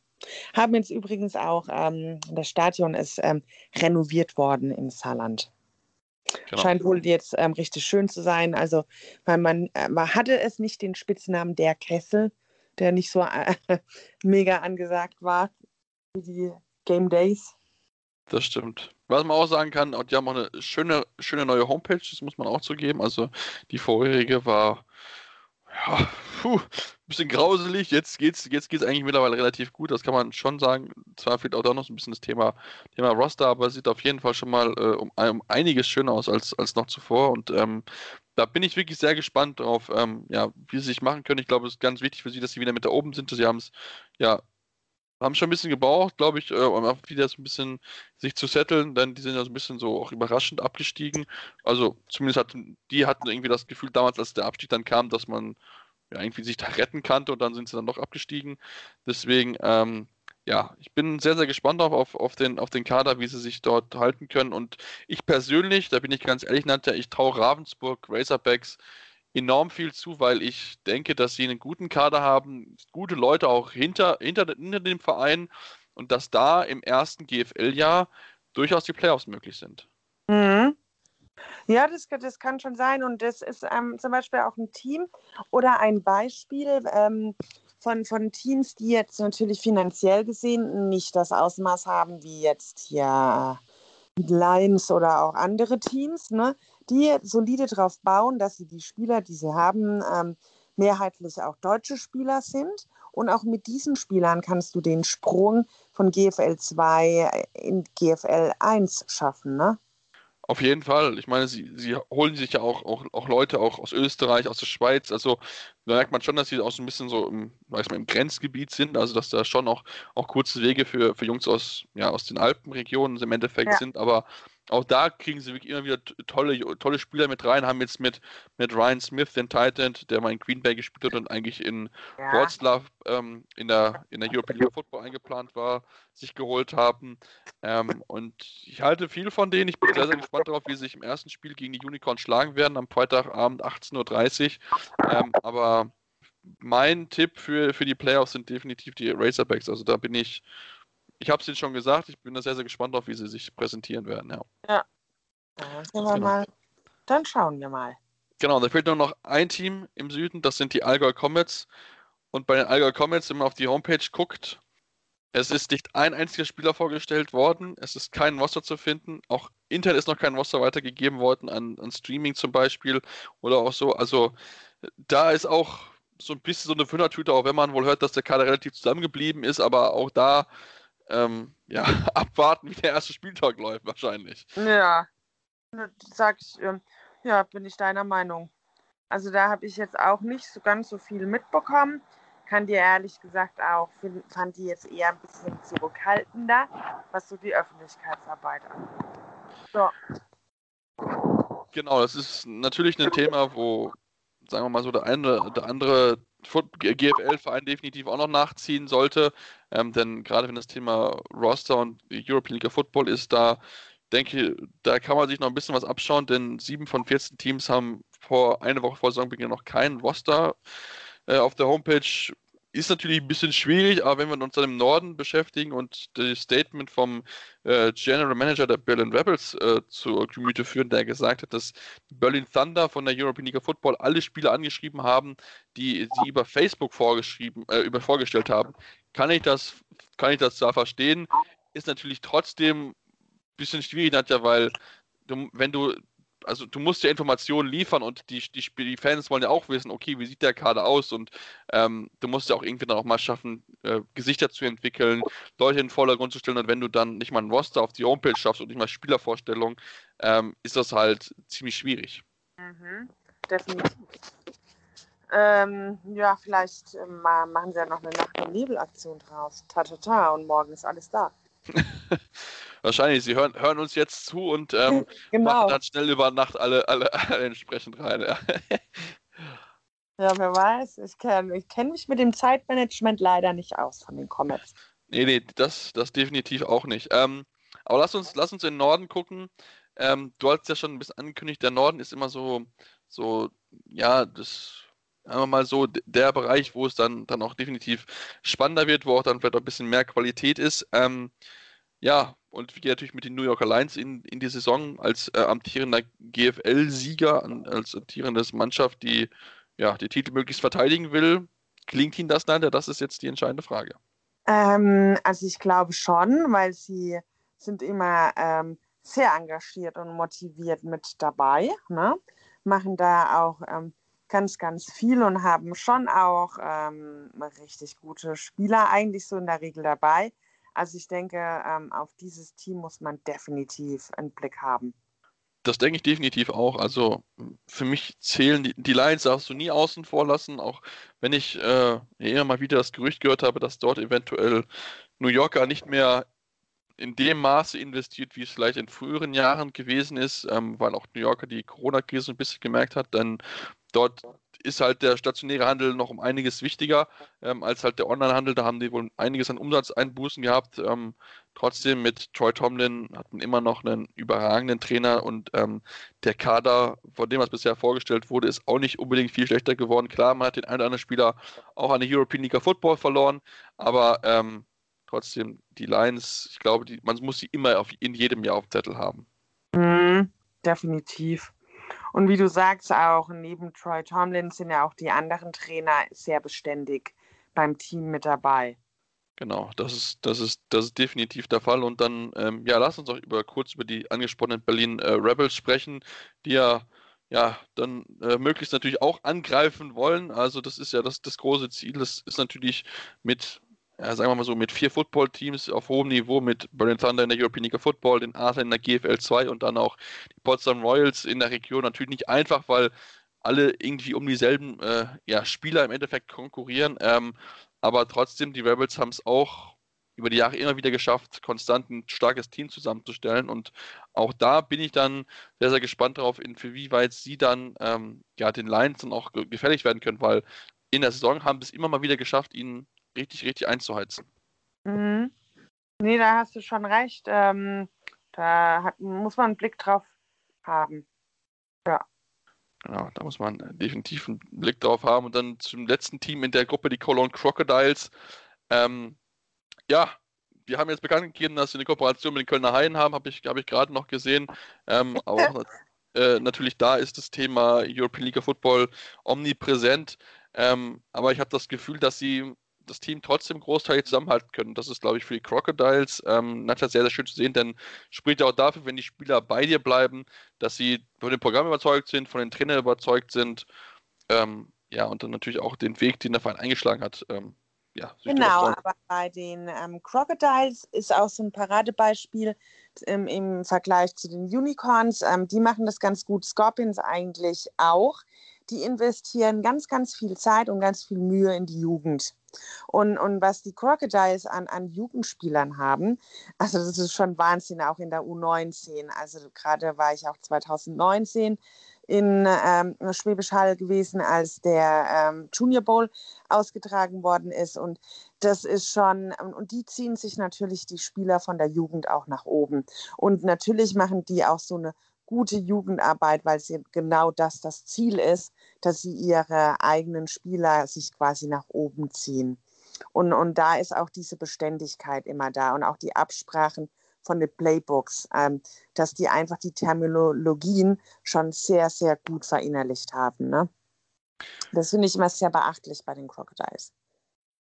Haben jetzt übrigens auch, ähm, das Stadion ist ähm, renoviert worden im Saarland. Genau. Scheint wohl jetzt ähm, richtig schön zu sein. Also, weil man, äh, man hatte es nicht den Spitznamen der Kessel, der nicht so äh, mega angesagt war wie die Game Days. Das stimmt. Was man auch sagen kann, die haben auch eine schöne, schöne neue Homepage, das muss man auch zugeben. Also die vorherige war ja, puh, ein bisschen grauselig. Jetzt geht's, jetzt geht's eigentlich mittlerweile relativ gut. Das kann man schon sagen. Zwar fehlt auch da noch so ein bisschen das Thema, Thema Roster, aber sieht auf jeden Fall schon mal äh, um, um, einiges schöner aus als, als noch zuvor. Und ähm, da bin ich wirklich sehr gespannt drauf, ähm, ja, wie sie sich machen können. Ich glaube, es ist ganz wichtig für sie, dass sie wieder mit da oben sind. Sie haben es ja haben schon ein bisschen gebraucht, glaube ich, äh, um wieder so ein bisschen sich zu setteln, denn die sind ja so ein bisschen so auch überraschend abgestiegen. Also zumindest hatten die hatten irgendwie das Gefühl damals, als der Abstieg dann kam, dass man ja irgendwie sich da retten kannte und dann sind sie dann doch abgestiegen. Deswegen, ähm, ja, ich bin sehr, sehr gespannt auf, auf, auf, den, auf den Kader, wie sie sich dort halten können. Und ich persönlich, da bin ich ganz ehrlich, Nadja, ich traue Ravensburg, Razorbacks enorm viel zu, weil ich denke, dass sie einen guten Kader haben, gute Leute auch hinter, hinter, hinter dem Verein und dass da im ersten GFL-Jahr durchaus die Playoffs möglich sind. Mhm. Ja, das, das kann schon sein. Und das ist ähm, zum Beispiel auch ein Team oder ein Beispiel ähm, von, von Teams, die jetzt natürlich finanziell gesehen nicht das Ausmaß haben wie jetzt hier Lions oder auch andere Teams, ne? Die solide darauf bauen, dass sie die Spieler, die sie haben, ähm, mehrheitlich auch deutsche Spieler sind. Und auch mit diesen Spielern kannst du den Sprung von GFL 2 in GFL 1 schaffen. Ne? Auf jeden Fall. Ich meine, sie, sie holen sich ja auch, auch, auch Leute auch aus Österreich, aus der Schweiz. Also da merkt man schon, dass sie auch so ein bisschen so im, weiß man, im Grenzgebiet sind. Also dass da schon auch, auch kurze Wege für, für Jungs aus, ja, aus den Alpenregionen im Endeffekt ja. sind. Aber auch da kriegen sie wirklich immer wieder tolle, tolle Spieler mit rein, haben jetzt mit, mit Ryan Smith, den Titan, der mal in Green Bay gespielt hat und eigentlich in ja. Wroclaw ähm, in, der, in der European League Football eingeplant war, sich geholt haben. Ähm, und ich halte viel von denen. Ich bin sehr, sehr gespannt darauf, wie sie sich im ersten Spiel gegen die Unicorns schlagen werden, am Freitagabend 18.30 Uhr. Ähm, aber mein Tipp für, für die Playoffs sind definitiv die Razorbacks. Also da bin ich ich habe es Ihnen schon gesagt, ich bin da sehr, sehr gespannt auf, wie sie sich präsentieren werden. Ja. ja. Dann, genau. mal, dann schauen wir mal. Genau, da fehlt nur noch ein Team im Süden, das sind die Allgäu Comets. Und bei den Allgäu Comets, wenn man auf die Homepage guckt, es ist nicht ein einziger Spieler vorgestellt worden, es ist kein Roster zu finden, auch Intel ist noch kein Roster weitergegeben worden, an, an Streaming zum Beispiel oder auch so. Also da ist auch so ein bisschen so eine Fünfertüte, auch wenn man wohl hört, dass der Kader relativ zusammengeblieben ist, aber auch da ähm, ja, abwarten, wie der erste Spieltag läuft, wahrscheinlich. Ja, sag ich, ähm, ja, bin ich deiner Meinung. Also da habe ich jetzt auch nicht so ganz so viel mitbekommen. Kann dir ehrlich gesagt auch, fand die jetzt eher ein bisschen zurückhaltender, was so die Öffentlichkeitsarbeit angeht. So. Genau, das ist natürlich ein Thema, wo, sagen wir mal so, der eine, der andere GFL-Verein definitiv auch noch nachziehen sollte. Ähm, denn gerade wenn das Thema Roster und European League of Football ist, da denke ich, da kann man sich noch ein bisschen was abschauen, denn sieben von 14 Teams haben vor eine Woche vor Saisonbeginn noch keinen Roster äh, auf der Homepage ist natürlich ein bisschen schwierig, aber wenn wir uns dann im Norden beschäftigen und das Statement vom äh, General Manager der Berlin Rebels äh, zur Gemüte führen, der gesagt hat, dass Berlin Thunder von der European League of Football alle Spieler angeschrieben haben, die sie über Facebook vorgeschrieben, äh, über vorgestellt haben, kann ich das, kann ich das zwar verstehen, ist natürlich trotzdem ein bisschen schwierig, Nadja, weil du, wenn du also du musst ja Informationen liefern und die, die, die Fans wollen ja auch wissen, okay, wie sieht der Kader aus und ähm, du musst ja auch irgendwie dann auch mal schaffen, äh, Gesichter zu entwickeln, Leute in den Vordergrund zu stellen und wenn du dann nicht mal ein Roster auf die Homepage schaffst und nicht mal Spielervorstellungen, ähm, ist das halt ziemlich schwierig. Mhm, definitiv. Ähm, ja, vielleicht äh, machen sie ja noch eine Nacht- und Nebelaktion draus. Ta, ta, ta, und morgen ist alles da. Wahrscheinlich, sie hören, hören uns jetzt zu und ähm, genau. machen dann schnell über Nacht alle, alle, alle entsprechend rein. Ja. ja, wer weiß. Ich kenne ich kenn mich mit dem Zeitmanagement leider nicht aus von den Comets. Nee, nee, das, das definitiv auch nicht. Ähm, aber lass uns, lass uns in den Norden gucken. Ähm, du hast ja schon ein bisschen angekündigt, der Norden ist immer so, so, ja, das wir mal so, der Bereich, wo es dann, dann auch definitiv spannender wird, wo auch dann vielleicht auch ein bisschen mehr Qualität ist. Ähm, ja, und wir gehen natürlich mit den New Yorker Lions in, in die Saison als äh, amtierender GFL-Sieger, als amtierende Mannschaft, die ja, die Titel möglichst verteidigen will. Klingt Ihnen das, Nanda? Das ist jetzt die entscheidende Frage. Ähm, also ich glaube schon, weil sie sind immer ähm, sehr engagiert und motiviert mit dabei, ne? machen da auch ähm, ganz, ganz viel und haben schon auch ähm, richtig gute Spieler eigentlich so in der Regel dabei. Also ich denke, ähm, auf dieses Team muss man definitiv einen Blick haben. Das denke ich definitiv auch. Also für mich zählen die, die Lions, darfst du nie außen vor lassen, auch wenn ich äh, immer mal wieder das Gerücht gehört habe, dass dort eventuell New Yorker nicht mehr in dem Maße investiert, wie es vielleicht in früheren Jahren gewesen ist, ähm, weil auch New Yorker die Corona-Krise ein bisschen gemerkt hat, denn dort ist halt der stationäre Handel noch um einiges wichtiger ähm, als halt der Online-Handel. Da haben die wohl einiges an Umsatzeinbußen gehabt. Ähm, trotzdem mit Troy Tomlin hat man immer noch einen überragenden Trainer und ähm, der Kader, von dem was bisher vorgestellt wurde, ist auch nicht unbedingt viel schlechter geworden. Klar, man hat den einen oder anderen Spieler auch an der European League of Football verloren, aber ähm, trotzdem die Lions, ich glaube, die, man muss sie immer auf, in jedem Jahr auf Zettel haben. Mm, definitiv. Und wie du sagst, auch neben Troy Tomlin sind ja auch die anderen Trainer sehr beständig beim Team mit dabei. Genau, das ist, das ist, das ist definitiv der Fall. Und dann, ähm, ja, lass uns auch über, kurz über die angesprochenen Berlin äh, Rebels sprechen, die ja, ja dann äh, möglichst natürlich auch angreifen wollen. Also das ist ja das, das große Ziel. Das ist natürlich mit ja, sagen wir mal so, mit vier Football-Teams auf hohem Niveau, mit Berlin Thunder in der European League of Football, den Arsenal in der GFL 2 und dann auch die Potsdam Royals in der Region. Natürlich nicht einfach, weil alle irgendwie um dieselben äh, ja, Spieler im Endeffekt konkurrieren. Ähm, aber trotzdem, die Rebels haben es auch über die Jahre immer wieder geschafft, konstant ein starkes Team zusammenzustellen. Und auch da bin ich dann sehr, sehr gespannt darauf, inwieweit sie dann ähm, ja, den Lions dann auch gefährlich werden können, weil in der Saison haben sie es immer mal wieder geschafft, ihnen richtig, richtig einzuheizen. Mhm. Nee, da hast du schon recht. Ähm, da hat, muss man einen Blick drauf haben. Ja. Genau, da muss man definitiv einen Blick drauf haben. Und dann zum letzten Team in der Gruppe, die Cologne Crocodiles. Ähm, ja, wir haben jetzt bekannt gegeben, dass sie eine Kooperation mit den Kölner Haien haben, habe ich, hab ich gerade noch gesehen. Ähm, aber auch, äh, natürlich da ist das Thema European League of Football omnipräsent. Ähm, aber ich habe das Gefühl, dass sie das Team trotzdem großteilig zusammenhalten können. Das ist, glaube ich, für die Crocodiles ähm, sehr, sehr schön zu sehen, denn spricht auch dafür, wenn die Spieler bei dir bleiben, dass sie von dem Programm überzeugt sind, von den Trainern überzeugt sind. Ähm, ja, und dann natürlich auch den Weg, den der Verein eingeschlagen hat. Ähm, ja, genau, aber bei den ähm, Crocodiles ist auch so ein Paradebeispiel im, im Vergleich zu den Unicorns. Ähm, die machen das ganz gut, Scorpions eigentlich auch die investieren ganz, ganz viel Zeit und ganz viel Mühe in die Jugend. Und, und was die Crocodiles an, an Jugendspielern haben, also das ist schon Wahnsinn, auch in der U19. Also gerade war ich auch 2019 in ähm, Schwäbisch Hall gewesen, als der ähm, Junior Bowl ausgetragen worden ist. Und das ist schon, und die ziehen sich natürlich die Spieler von der Jugend auch nach oben. Und natürlich machen die auch so eine gute Jugendarbeit, weil sie genau das das Ziel ist, dass sie ihre eigenen Spieler sich quasi nach oben ziehen. Und, und da ist auch diese Beständigkeit immer da und auch die Absprachen von den Playbooks, ähm, dass die einfach die Terminologien schon sehr, sehr gut verinnerlicht haben. Ne? Das finde ich immer sehr beachtlich bei den Crocodiles.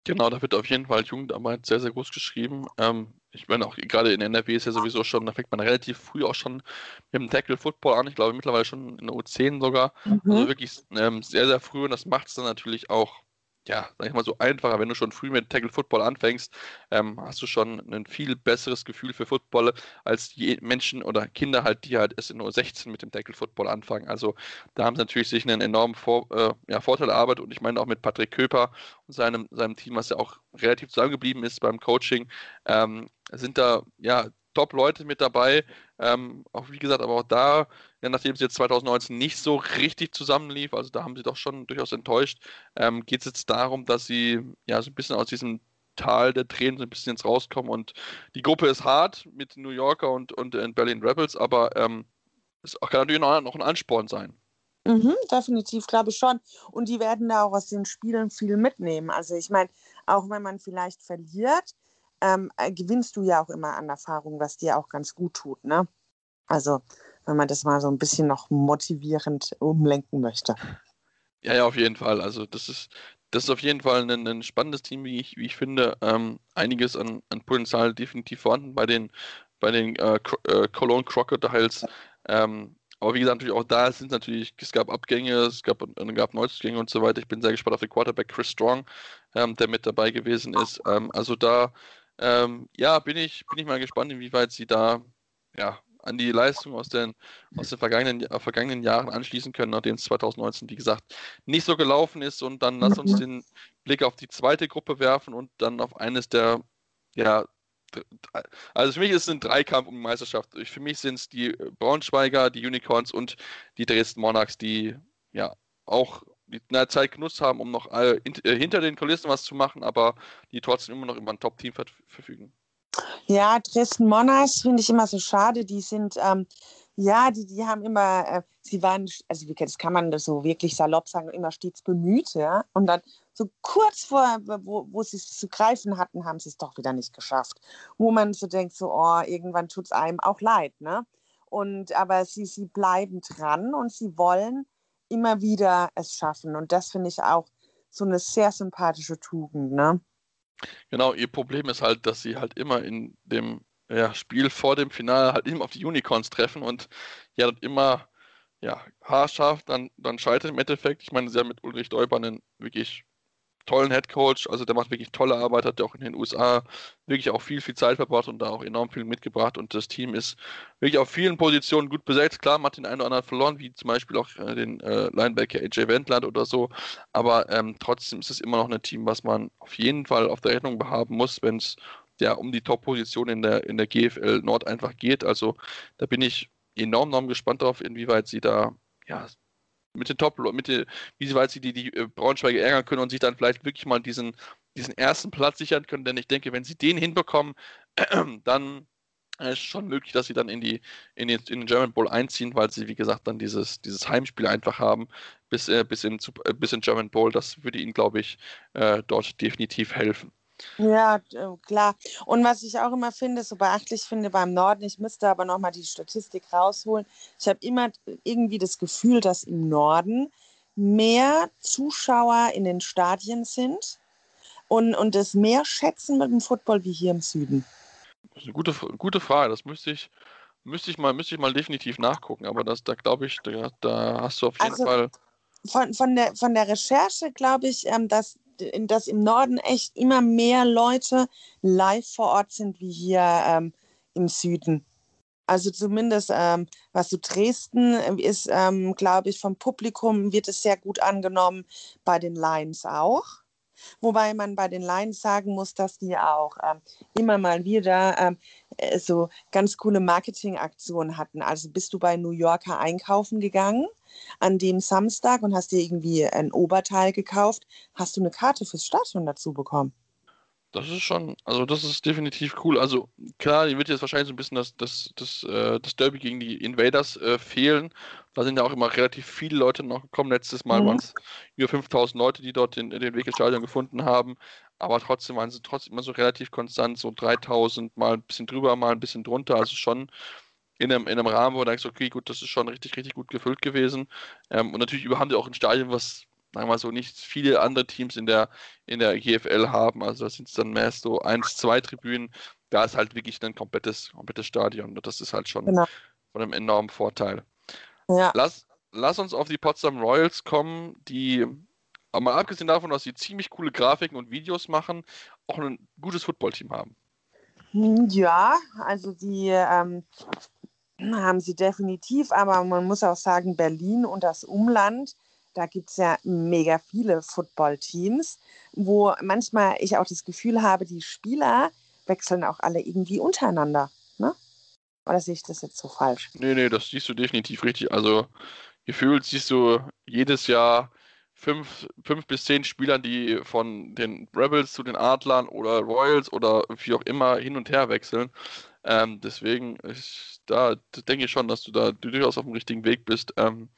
Genau, da wird auf jeden Fall Jugendarbeit sehr, sehr groß geschrieben. Ähm, ich meine, auch gerade in NRW ist ja sowieso schon, da fängt man relativ früh auch schon mit dem Tackle Football an. Ich glaube mittlerweile schon in der U10 sogar. Mhm. Also wirklich ähm, sehr, sehr früh und das macht es dann natürlich auch ja, sag ich mal so einfacher, wenn du schon früh mit Tackle Football anfängst, ähm, hast du schon ein viel besseres Gefühl für Football als die Menschen oder Kinder halt, die halt erst in nur 16 mit dem Tackle Football anfangen. Also da haben sie natürlich sich einen enormen Vor äh, ja, Vorteil erarbeitet und ich meine auch mit Patrick Köper und seinem, seinem Team, was ja auch relativ zusammengeblieben ist beim Coaching, ähm, sind da ja Top-Leute mit dabei. Ähm, auch wie gesagt, aber auch da, ja, nachdem es jetzt 2019 nicht so richtig zusammenlief, also da haben sie doch schon durchaus enttäuscht, ähm, geht es jetzt darum, dass sie ja so ein bisschen aus diesem Tal der Tränen so ein bisschen jetzt rauskommen und die Gruppe ist hart mit New Yorker und, und äh, Berlin Rebels, aber ähm, es kann natürlich noch, noch ein Ansporn sein. Mhm, definitiv, glaube ich schon. Und die werden da auch aus den Spielen viel mitnehmen. Also ich meine, auch wenn man vielleicht verliert, ähm, äh, gewinnst du ja auch immer an Erfahrung, was dir auch ganz gut tut. Ne? Also, wenn man das mal so ein bisschen noch motivierend umlenken möchte. Ja, ja, auf jeden Fall. Also das ist, das ist auf jeden Fall ein, ein spannendes Team, wie ich, wie ich finde. Ähm, einiges an, an Potenzial definitiv vorhanden bei den, bei den äh, äh, Cologne Crocodiles. Ähm, aber wie gesagt, natürlich auch da sind natürlich, es gab Abgänge, es gab, es gab Neuzugänge und so weiter. Ich bin sehr gespannt auf den Quarterback Chris Strong, ähm, der mit dabei gewesen ist. Ähm, also da, ähm, ja, bin ich, bin ich mal gespannt, inwieweit sie da, ja, an die Leistung aus den, aus den vergangenen, äh, vergangenen Jahren anschließen können, nachdem es 2019, wie gesagt, nicht so gelaufen ist. Und dann lass uns den Blick auf die zweite Gruppe werfen und dann auf eines der, ja, also für mich ist es ein Dreikampf um die Meisterschaft. Für mich sind es die Braunschweiger, die Unicorns und die Dresden Monarchs, die ja auch die Zeit genutzt haben, um noch äh, hinter den Kulissen was zu machen, aber die trotzdem immer noch über ein Top-Team verfügen. Ja, Dresden Monarchs finde ich immer so schade. Die sind, ähm, ja, die, die haben immer, äh, sie waren, also wie das kann man so wirklich salopp sagen, immer stets bemüht, ja. Und dann so kurz vor, wo, wo sie es zu greifen hatten, haben sie es doch wieder nicht geschafft. Wo man so denkt, so, oh, irgendwann tut es einem auch leid, ne? Und aber sie, sie bleiben dran und sie wollen immer wieder es schaffen. Und das finde ich auch so eine sehr sympathische Tugend, ne? Genau, ihr Problem ist halt, dass sie halt immer in dem ja, Spiel vor dem Finale halt immer auf die Unicorns treffen und ja, dann immer ja, haarscharf dann, dann scheitern im Endeffekt. Ich meine, sie haben mit Ulrich Däuber einen wirklich tollen Head Coach, also der macht wirklich tolle Arbeit, hat ja auch in den USA wirklich auch viel, viel Zeit verbracht und da auch enorm viel mitgebracht und das Team ist wirklich auf vielen Positionen gut besetzt. Klar, man hat den einen oder anderen verloren, wie zum Beispiel auch äh, den äh, Linebacker AJ Wendland oder so, aber ähm, trotzdem ist es immer noch ein Team, was man auf jeden Fall auf der Rechnung behaben muss, wenn es ja um die Top-Position in der, in der GFL Nord einfach geht. Also da bin ich enorm, enorm gespannt darauf, inwieweit sie da ja, mit den Top, mit den, wie weit sie die, die äh, Braunschweiger ärgern können und sich dann vielleicht wirklich mal diesen, diesen ersten Platz sichern können. Denn ich denke, wenn sie den hinbekommen, dann ist schon möglich, dass sie dann in, die, in, den, in den German Bowl einziehen, weil sie, wie gesagt, dann dieses, dieses Heimspiel einfach haben bis, äh, bis, in, äh, bis in German Bowl. Das würde ihnen, glaube ich, äh, dort definitiv helfen. Ja, äh, klar. Und was ich auch immer finde, so beachtlich finde beim Norden, ich müsste aber nochmal die Statistik rausholen. Ich habe immer irgendwie das Gefühl, dass im Norden mehr Zuschauer in den Stadien sind und, und es mehr schätzen mit dem Football wie hier im Süden. Das ist eine gute, gute Frage. Das müsste ich, müsste ich, mal, müsste ich mal definitiv nachgucken. Aber das, da glaube ich, da, da, hast du auf jeden also, Fall. Von, von, der, von der Recherche glaube ich, ähm, dass dass im Norden echt immer mehr Leute live vor Ort sind wie hier ähm, im Süden. Also zumindest, ähm, was so Dresden ist, ähm, glaube ich, vom Publikum wird es sehr gut angenommen, bei den Lions auch. Wobei man bei den Lions sagen muss, dass die auch ähm, immer mal wieder ähm, äh, so ganz coole Marketingaktionen hatten. Also bist du bei New Yorker einkaufen gegangen an dem Samstag und hast dir irgendwie ein Oberteil gekauft, hast du eine Karte fürs Stadion dazu bekommen. Das ist schon, also das ist definitiv cool. Also klar, hier wird jetzt wahrscheinlich so ein bisschen das, das, das, äh, das Derby gegen die Invaders äh, fehlen. Da sind ja auch immer relativ viele Leute noch gekommen. Letztes Mal mhm. waren es über 5000 Leute, die dort den, den Weg ins Stadion gefunden haben. Aber trotzdem waren sie trotzdem immer so relativ konstant, so 3000, mal ein bisschen drüber, mal ein bisschen drunter. Also schon in einem, in einem Rahmen, wo du denkst, okay, gut, das ist schon richtig, richtig gut gefüllt gewesen. Ähm, und natürlich haben die auch ein Stadion, was, sagen wir mal so, nicht viele andere Teams in der, in der GFL haben. Also da sind es dann mehr so eins, zwei Tribünen. Da ist halt wirklich ein komplettes, komplettes Stadion. Und das ist halt schon genau. von einem enormen Vorteil. Ja. Lass, lass uns auf die Potsdam Royals kommen, die mal abgesehen davon, dass sie ziemlich coole Grafiken und Videos machen, auch ein gutes Footballteam haben. Ja, also die ähm, haben sie definitiv, aber man muss auch sagen, Berlin und das Umland, da gibt es ja mega viele Footballteams, wo manchmal ich auch das Gefühl habe, die Spieler wechseln auch alle irgendwie untereinander. Ne? Oder sehe ich das jetzt so falsch? Nee, nee, das siehst du definitiv richtig. Also gefühlt siehst du jedes Jahr fünf, fünf bis zehn Spielern, die von den Rebels zu den Adlern oder Royals oder wie auch immer hin und her wechseln. Ähm, deswegen, ich, da denke ich schon, dass du da durchaus auf dem richtigen Weg bist. Ähm,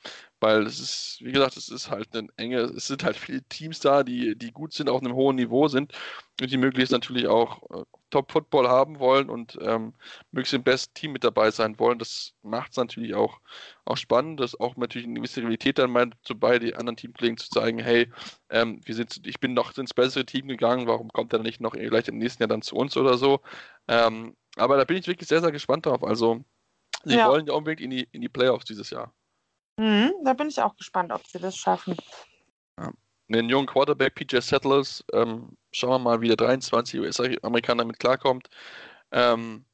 weil es ist, wie gesagt, es ist halt eine enge, es sind halt viele Teams da, die, die gut sind, auf einem hohen Niveau sind und die möglichst natürlich auch äh, Top-Football haben wollen und ähm, möglichst im besten Team mit dabei sein wollen. Das macht es natürlich auch, auch spannend, das auch natürlich eine gewisse Realität dann meint, so bei den anderen Teamkollegen zu zeigen, hey, ähm, wir sind, ich bin noch ins bessere Team gegangen, warum kommt er nicht noch gleich im nächsten Jahr dann zu uns oder so? Ähm, aber da bin ich wirklich sehr, sehr gespannt drauf. Also, sie ja. wollen ja unbedingt in die, in die Playoffs dieses Jahr. Mhm, da bin ich auch gespannt, ob sie das schaffen. Ja. Den jungen Quarterback PJ Settlers, ähm, schauen wir mal, wie der 23 US-Amerikaner damit klarkommt. Ähm,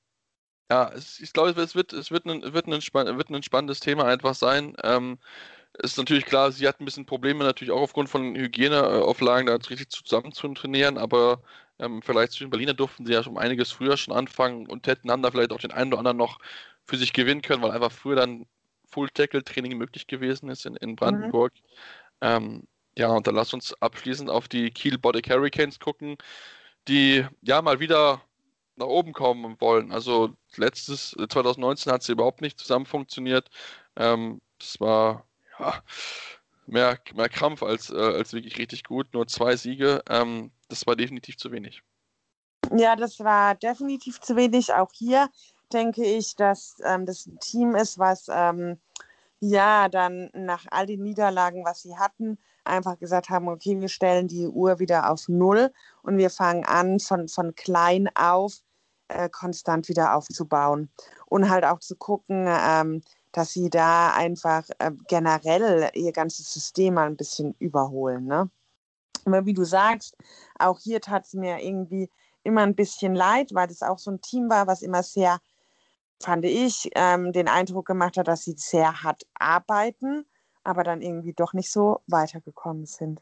ja, es, ich glaube, es wird, es wird ein, wird, ein, wird ein spannendes Thema einfach sein. Ähm, ist natürlich klar, sie hat ein bisschen Probleme, natürlich auch aufgrund von Hygieneauflagen, da richtig zusammen zu trainieren, aber ähm, vielleicht zwischen Berliner durften sie ja schon einiges früher schon anfangen und hätten dann da vielleicht auch den einen oder anderen noch für sich gewinnen können, weil einfach früher dann Full-Tackle-Training möglich gewesen ist in, in Brandenburg. Mhm. Ähm, ja, und dann lass uns abschließend auf die Kiel Bodic Hurricanes gucken, die ja mal wieder nach oben kommen wollen. Also letztes 2019 hat sie überhaupt nicht zusammen funktioniert. Ähm, das war ja, mehr, mehr Krampf als, äh, als wirklich richtig gut. Nur zwei Siege. Ähm, das war definitiv zu wenig. Ja, das war definitiv zu wenig. Auch hier denke ich, dass ähm, das ein Team ist, was ähm, ja dann nach all den Niederlagen, was sie hatten, einfach gesagt haben, okay, wir stellen die Uhr wieder auf Null und wir fangen an, von, von klein auf äh, konstant wieder aufzubauen. Und halt auch zu gucken, ähm, dass sie da einfach äh, generell ihr ganzes System mal ein bisschen überholen. Ne? Aber wie du sagst, auch hier tat es mir irgendwie immer ein bisschen leid, weil das auch so ein Team war, was immer sehr fand ich, ähm, den Eindruck gemacht hat, dass sie sehr hart arbeiten, aber dann irgendwie doch nicht so weitergekommen sind.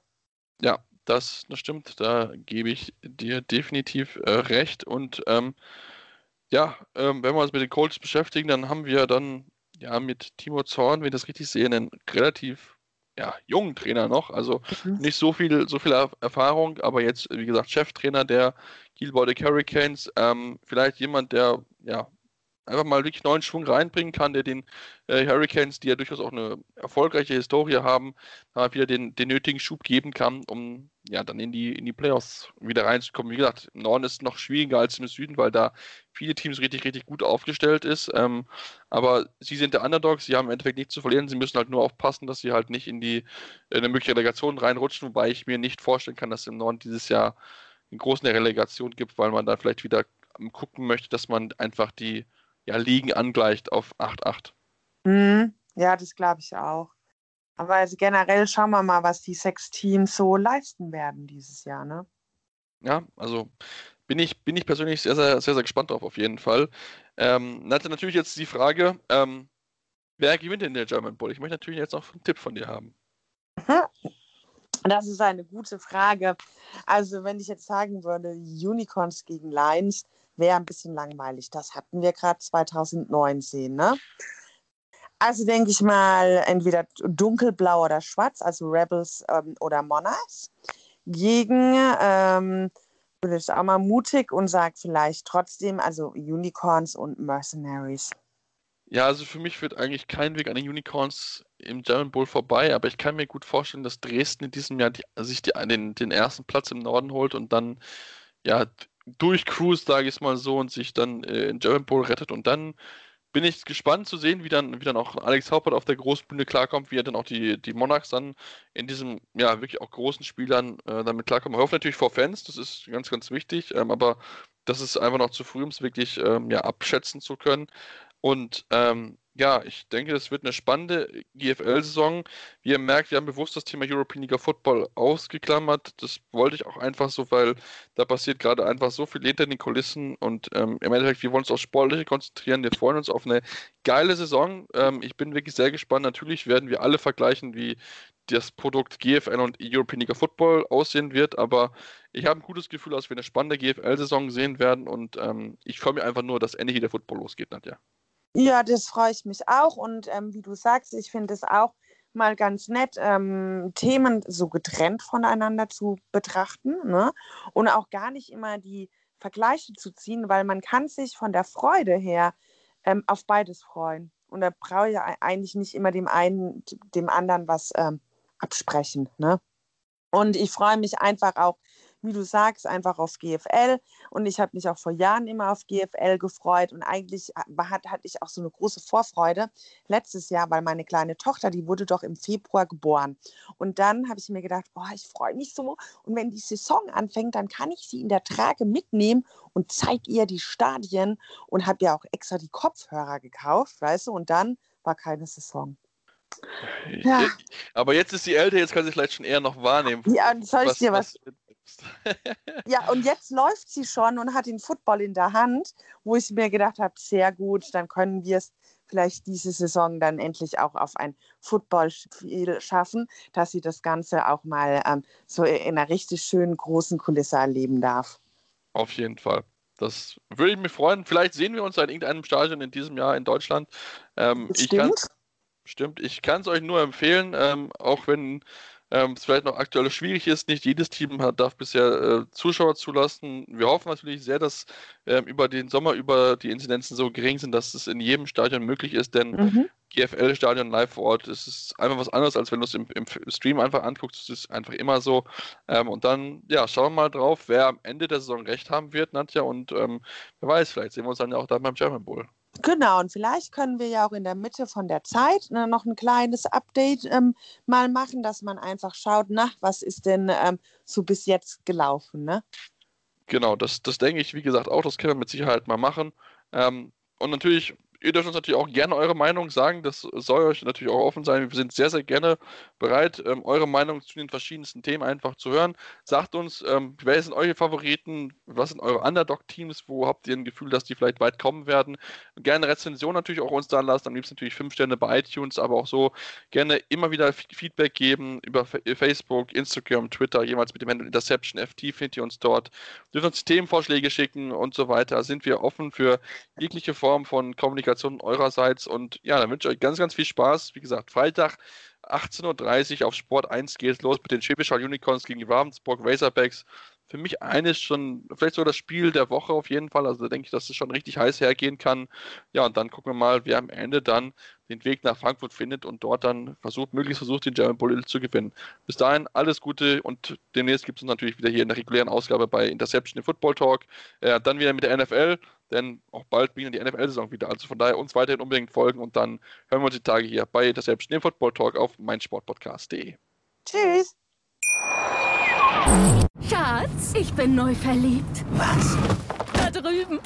Ja, das, das stimmt. Da gebe ich dir definitiv äh, recht. Und ähm, ja, ähm, wenn wir uns mit den Colts beschäftigen, dann haben wir dann ja mit Timo Zorn, wenn ich das richtig sehe, einen relativ ja, jungen Trainer noch. Also mhm. nicht so viel, so viel Erfahrung, aber jetzt, wie gesagt, Cheftrainer der Kiel Baltic Hurricanes. Ähm, vielleicht jemand, der ja einfach mal wirklich neuen Schwung reinbringen kann, der den äh, Hurricanes, die ja durchaus auch eine erfolgreiche Historie haben, äh, wieder den, den nötigen Schub geben kann, um ja dann in die, in die Playoffs wieder reinzukommen. Wie gesagt, im Norden ist es noch schwieriger als im Süden, weil da viele Teams richtig, richtig gut aufgestellt ist. Ähm, aber sie sind der Underdog, sie haben im Endeffekt nichts zu verlieren, sie müssen halt nur aufpassen, dass sie halt nicht in die in eine mögliche Relegation reinrutschen, wobei ich mir nicht vorstellen kann, dass es im Norden dieses Jahr eine große Relegation gibt, weil man da vielleicht wieder gucken möchte, dass man einfach die ja, Ligen angleicht auf 8-8. Mhm. Ja, das glaube ich auch. Aber also generell schauen wir mal, was die sechs Teams so leisten werden dieses Jahr, ne? Ja, also bin ich, bin ich persönlich sehr, sehr, sehr, sehr gespannt drauf, auf jeden Fall. Ähm, natürlich jetzt die Frage, ähm, wer gewinnt in der German Bowl? Ich möchte natürlich jetzt noch einen Tipp von dir haben. Das ist eine gute Frage. Also, wenn ich jetzt sagen würde, Unicorns gegen Lions, wäre ein bisschen langweilig. Das hatten wir gerade 2019. Ne? Also denke ich mal, entweder dunkelblau oder schwarz, also Rebels ähm, oder Monarchs, gegen, ähm, bin ich auch mal mutig und sage vielleicht trotzdem, also Unicorns und Mercenaries. Ja, also für mich führt eigentlich kein Weg an den Unicorns im German Bowl vorbei, aber ich kann mir gut vorstellen, dass Dresden in diesem Jahr die, sich die, den, den ersten Platz im Norden holt und dann ja durchcruist, sage ich es mal so, und sich dann äh, in German Bowl rettet. Und dann bin ich gespannt zu sehen, wie dann, wie dann auch Alex Haupert auf der Großbühne klarkommt, wie er dann auch die, die Monarchs dann in diesem, ja, wirklich auch großen Spielern äh, damit klarkommt. Ich hoffe natürlich vor Fans, das ist ganz, ganz wichtig, ähm, aber das ist einfach noch zu früh, um es wirklich ähm, ja, abschätzen zu können. Und ähm, ja, ich denke, es wird eine spannende GFL-Saison. Wie ihr merkt, wir haben bewusst das Thema European League Football ausgeklammert. Das wollte ich auch einfach so, weil da passiert gerade einfach so viel hinter den Kulissen und ähm, im Endeffekt, wir wollen uns aufs Sportliche konzentrieren. Wir freuen uns auf eine geile Saison. Ähm, ich bin wirklich sehr gespannt. Natürlich werden wir alle vergleichen, wie das Produkt GFL und European League Football aussehen wird, aber ich habe ein gutes Gefühl, dass wir eine spannende GFL-Saison sehen werden und ähm, ich freue mich einfach nur, dass endlich der Football losgeht, Nadja. Ja, das freue ich mich auch. Und ähm, wie du sagst, ich finde es auch mal ganz nett, ähm, Themen so getrennt voneinander zu betrachten ne? und auch gar nicht immer die Vergleiche zu ziehen, weil man kann sich von der Freude her ähm, auf beides freuen. Und da brauche ich eigentlich nicht immer dem einen, dem anderen was ähm, absprechen. Ne? Und ich freue mich einfach auch, wie du sagst, einfach auf GFL. Und ich habe mich auch vor Jahren immer auf GFL gefreut. Und eigentlich hat, hatte ich auch so eine große Vorfreude letztes Jahr, weil meine kleine Tochter, die wurde doch im Februar geboren. Und dann habe ich mir gedacht, oh, ich freue mich so. Und wenn die Saison anfängt, dann kann ich sie in der Trage mitnehmen und zeige ihr die Stadien und habe ja auch extra die Kopfhörer gekauft, weißt du. Und dann war keine Saison. Ja. Aber jetzt ist sie älter, jetzt kann sie vielleicht schon eher noch wahrnehmen. Ja, soll ich was, dir was, was ja, und jetzt läuft sie schon und hat den Football in der Hand, wo ich mir gedacht habe, sehr gut, dann können wir es vielleicht diese Saison dann endlich auch auf ein Footballspiel schaffen, dass sie das Ganze auch mal ähm, so in einer richtig schönen großen Kulisse erleben darf. Auf jeden Fall. Das würde ich mich freuen. Vielleicht sehen wir uns in irgendeinem Stadion in diesem Jahr in Deutschland. Ähm, stimmt. stimmt. Ich kann es euch nur empfehlen, ähm, auch wenn ähm, es vielleicht noch aktuell schwierig ist. Nicht jedes Team hat, darf bisher äh, Zuschauer zulassen. Wir hoffen natürlich sehr, dass äh, über den Sommer über die Inzidenzen so gering sind, dass es in jedem Stadion möglich ist, denn mhm. GFL-Stadion live vor Ort ist es einfach was anderes, als wenn du es im, im, Stream einfach anguckst. Es ist einfach immer so. Ähm, und dann, ja, schauen wir mal drauf, wer am Ende der Saison recht haben wird, Nadja. Und ähm, wer weiß, vielleicht sehen wir uns dann ja auch da beim German Bowl. Genau, und vielleicht können wir ja auch in der Mitte von der Zeit ne, noch ein kleines Update ähm, mal machen, dass man einfach schaut, na, was ist denn ähm, so bis jetzt gelaufen, ne? Genau, das, das denke ich, wie gesagt, auch, das können wir mit Sicherheit mal machen. Ähm, und natürlich ihr dürft uns natürlich auch gerne eure Meinung sagen. Das soll euch natürlich auch offen sein. Wir sind sehr, sehr gerne bereit, ähm, eure Meinung zu den verschiedensten Themen einfach zu hören. Sagt uns, ähm, wer sind eure Favoriten? Was sind eure Underdog-Teams? Wo habt ihr ein Gefühl, dass die vielleicht weit kommen werden? Gerne Rezension natürlich auch uns da lassen. Am liebsten natürlich fünf Sterne bei iTunes, aber auch so gerne immer wieder Feedback geben über Facebook, Instagram, Twitter, jemals mit dem Handle Interception FT findet ihr uns dort. Dürft uns Themenvorschläge schicken und so weiter. Sind wir offen für jegliche Form von Kommunikation Kommunikation eurerseits. Und ja, dann wünsche ich euch ganz, ganz viel Spaß. Wie gesagt, Freitag 18.30 Uhr auf Sport 1 geht es los mit den Schwäbischer Unicorns gegen die Ravensburg Razorbacks für mich eines schon, vielleicht so das Spiel der Woche auf jeden Fall. Also denke ich, dass es schon richtig heiß hergehen kann. Ja, und dann gucken wir mal, wer am Ende dann den Weg nach Frankfurt findet und dort dann versucht, möglichst versucht, den German Bull zu gewinnen. Bis dahin alles Gute und demnächst gibt es uns natürlich wieder hier in der regulären Ausgabe bei Interception im Football Talk. Äh, dann wieder mit der NFL, denn auch bald beginnt die NFL-Saison wieder. Also von daher uns weiterhin unbedingt folgen und dann hören wir uns die Tage hier bei Interception im Football Talk auf meinsportpodcast.de. Tschüss! Schatz, ich bin neu verliebt. Was?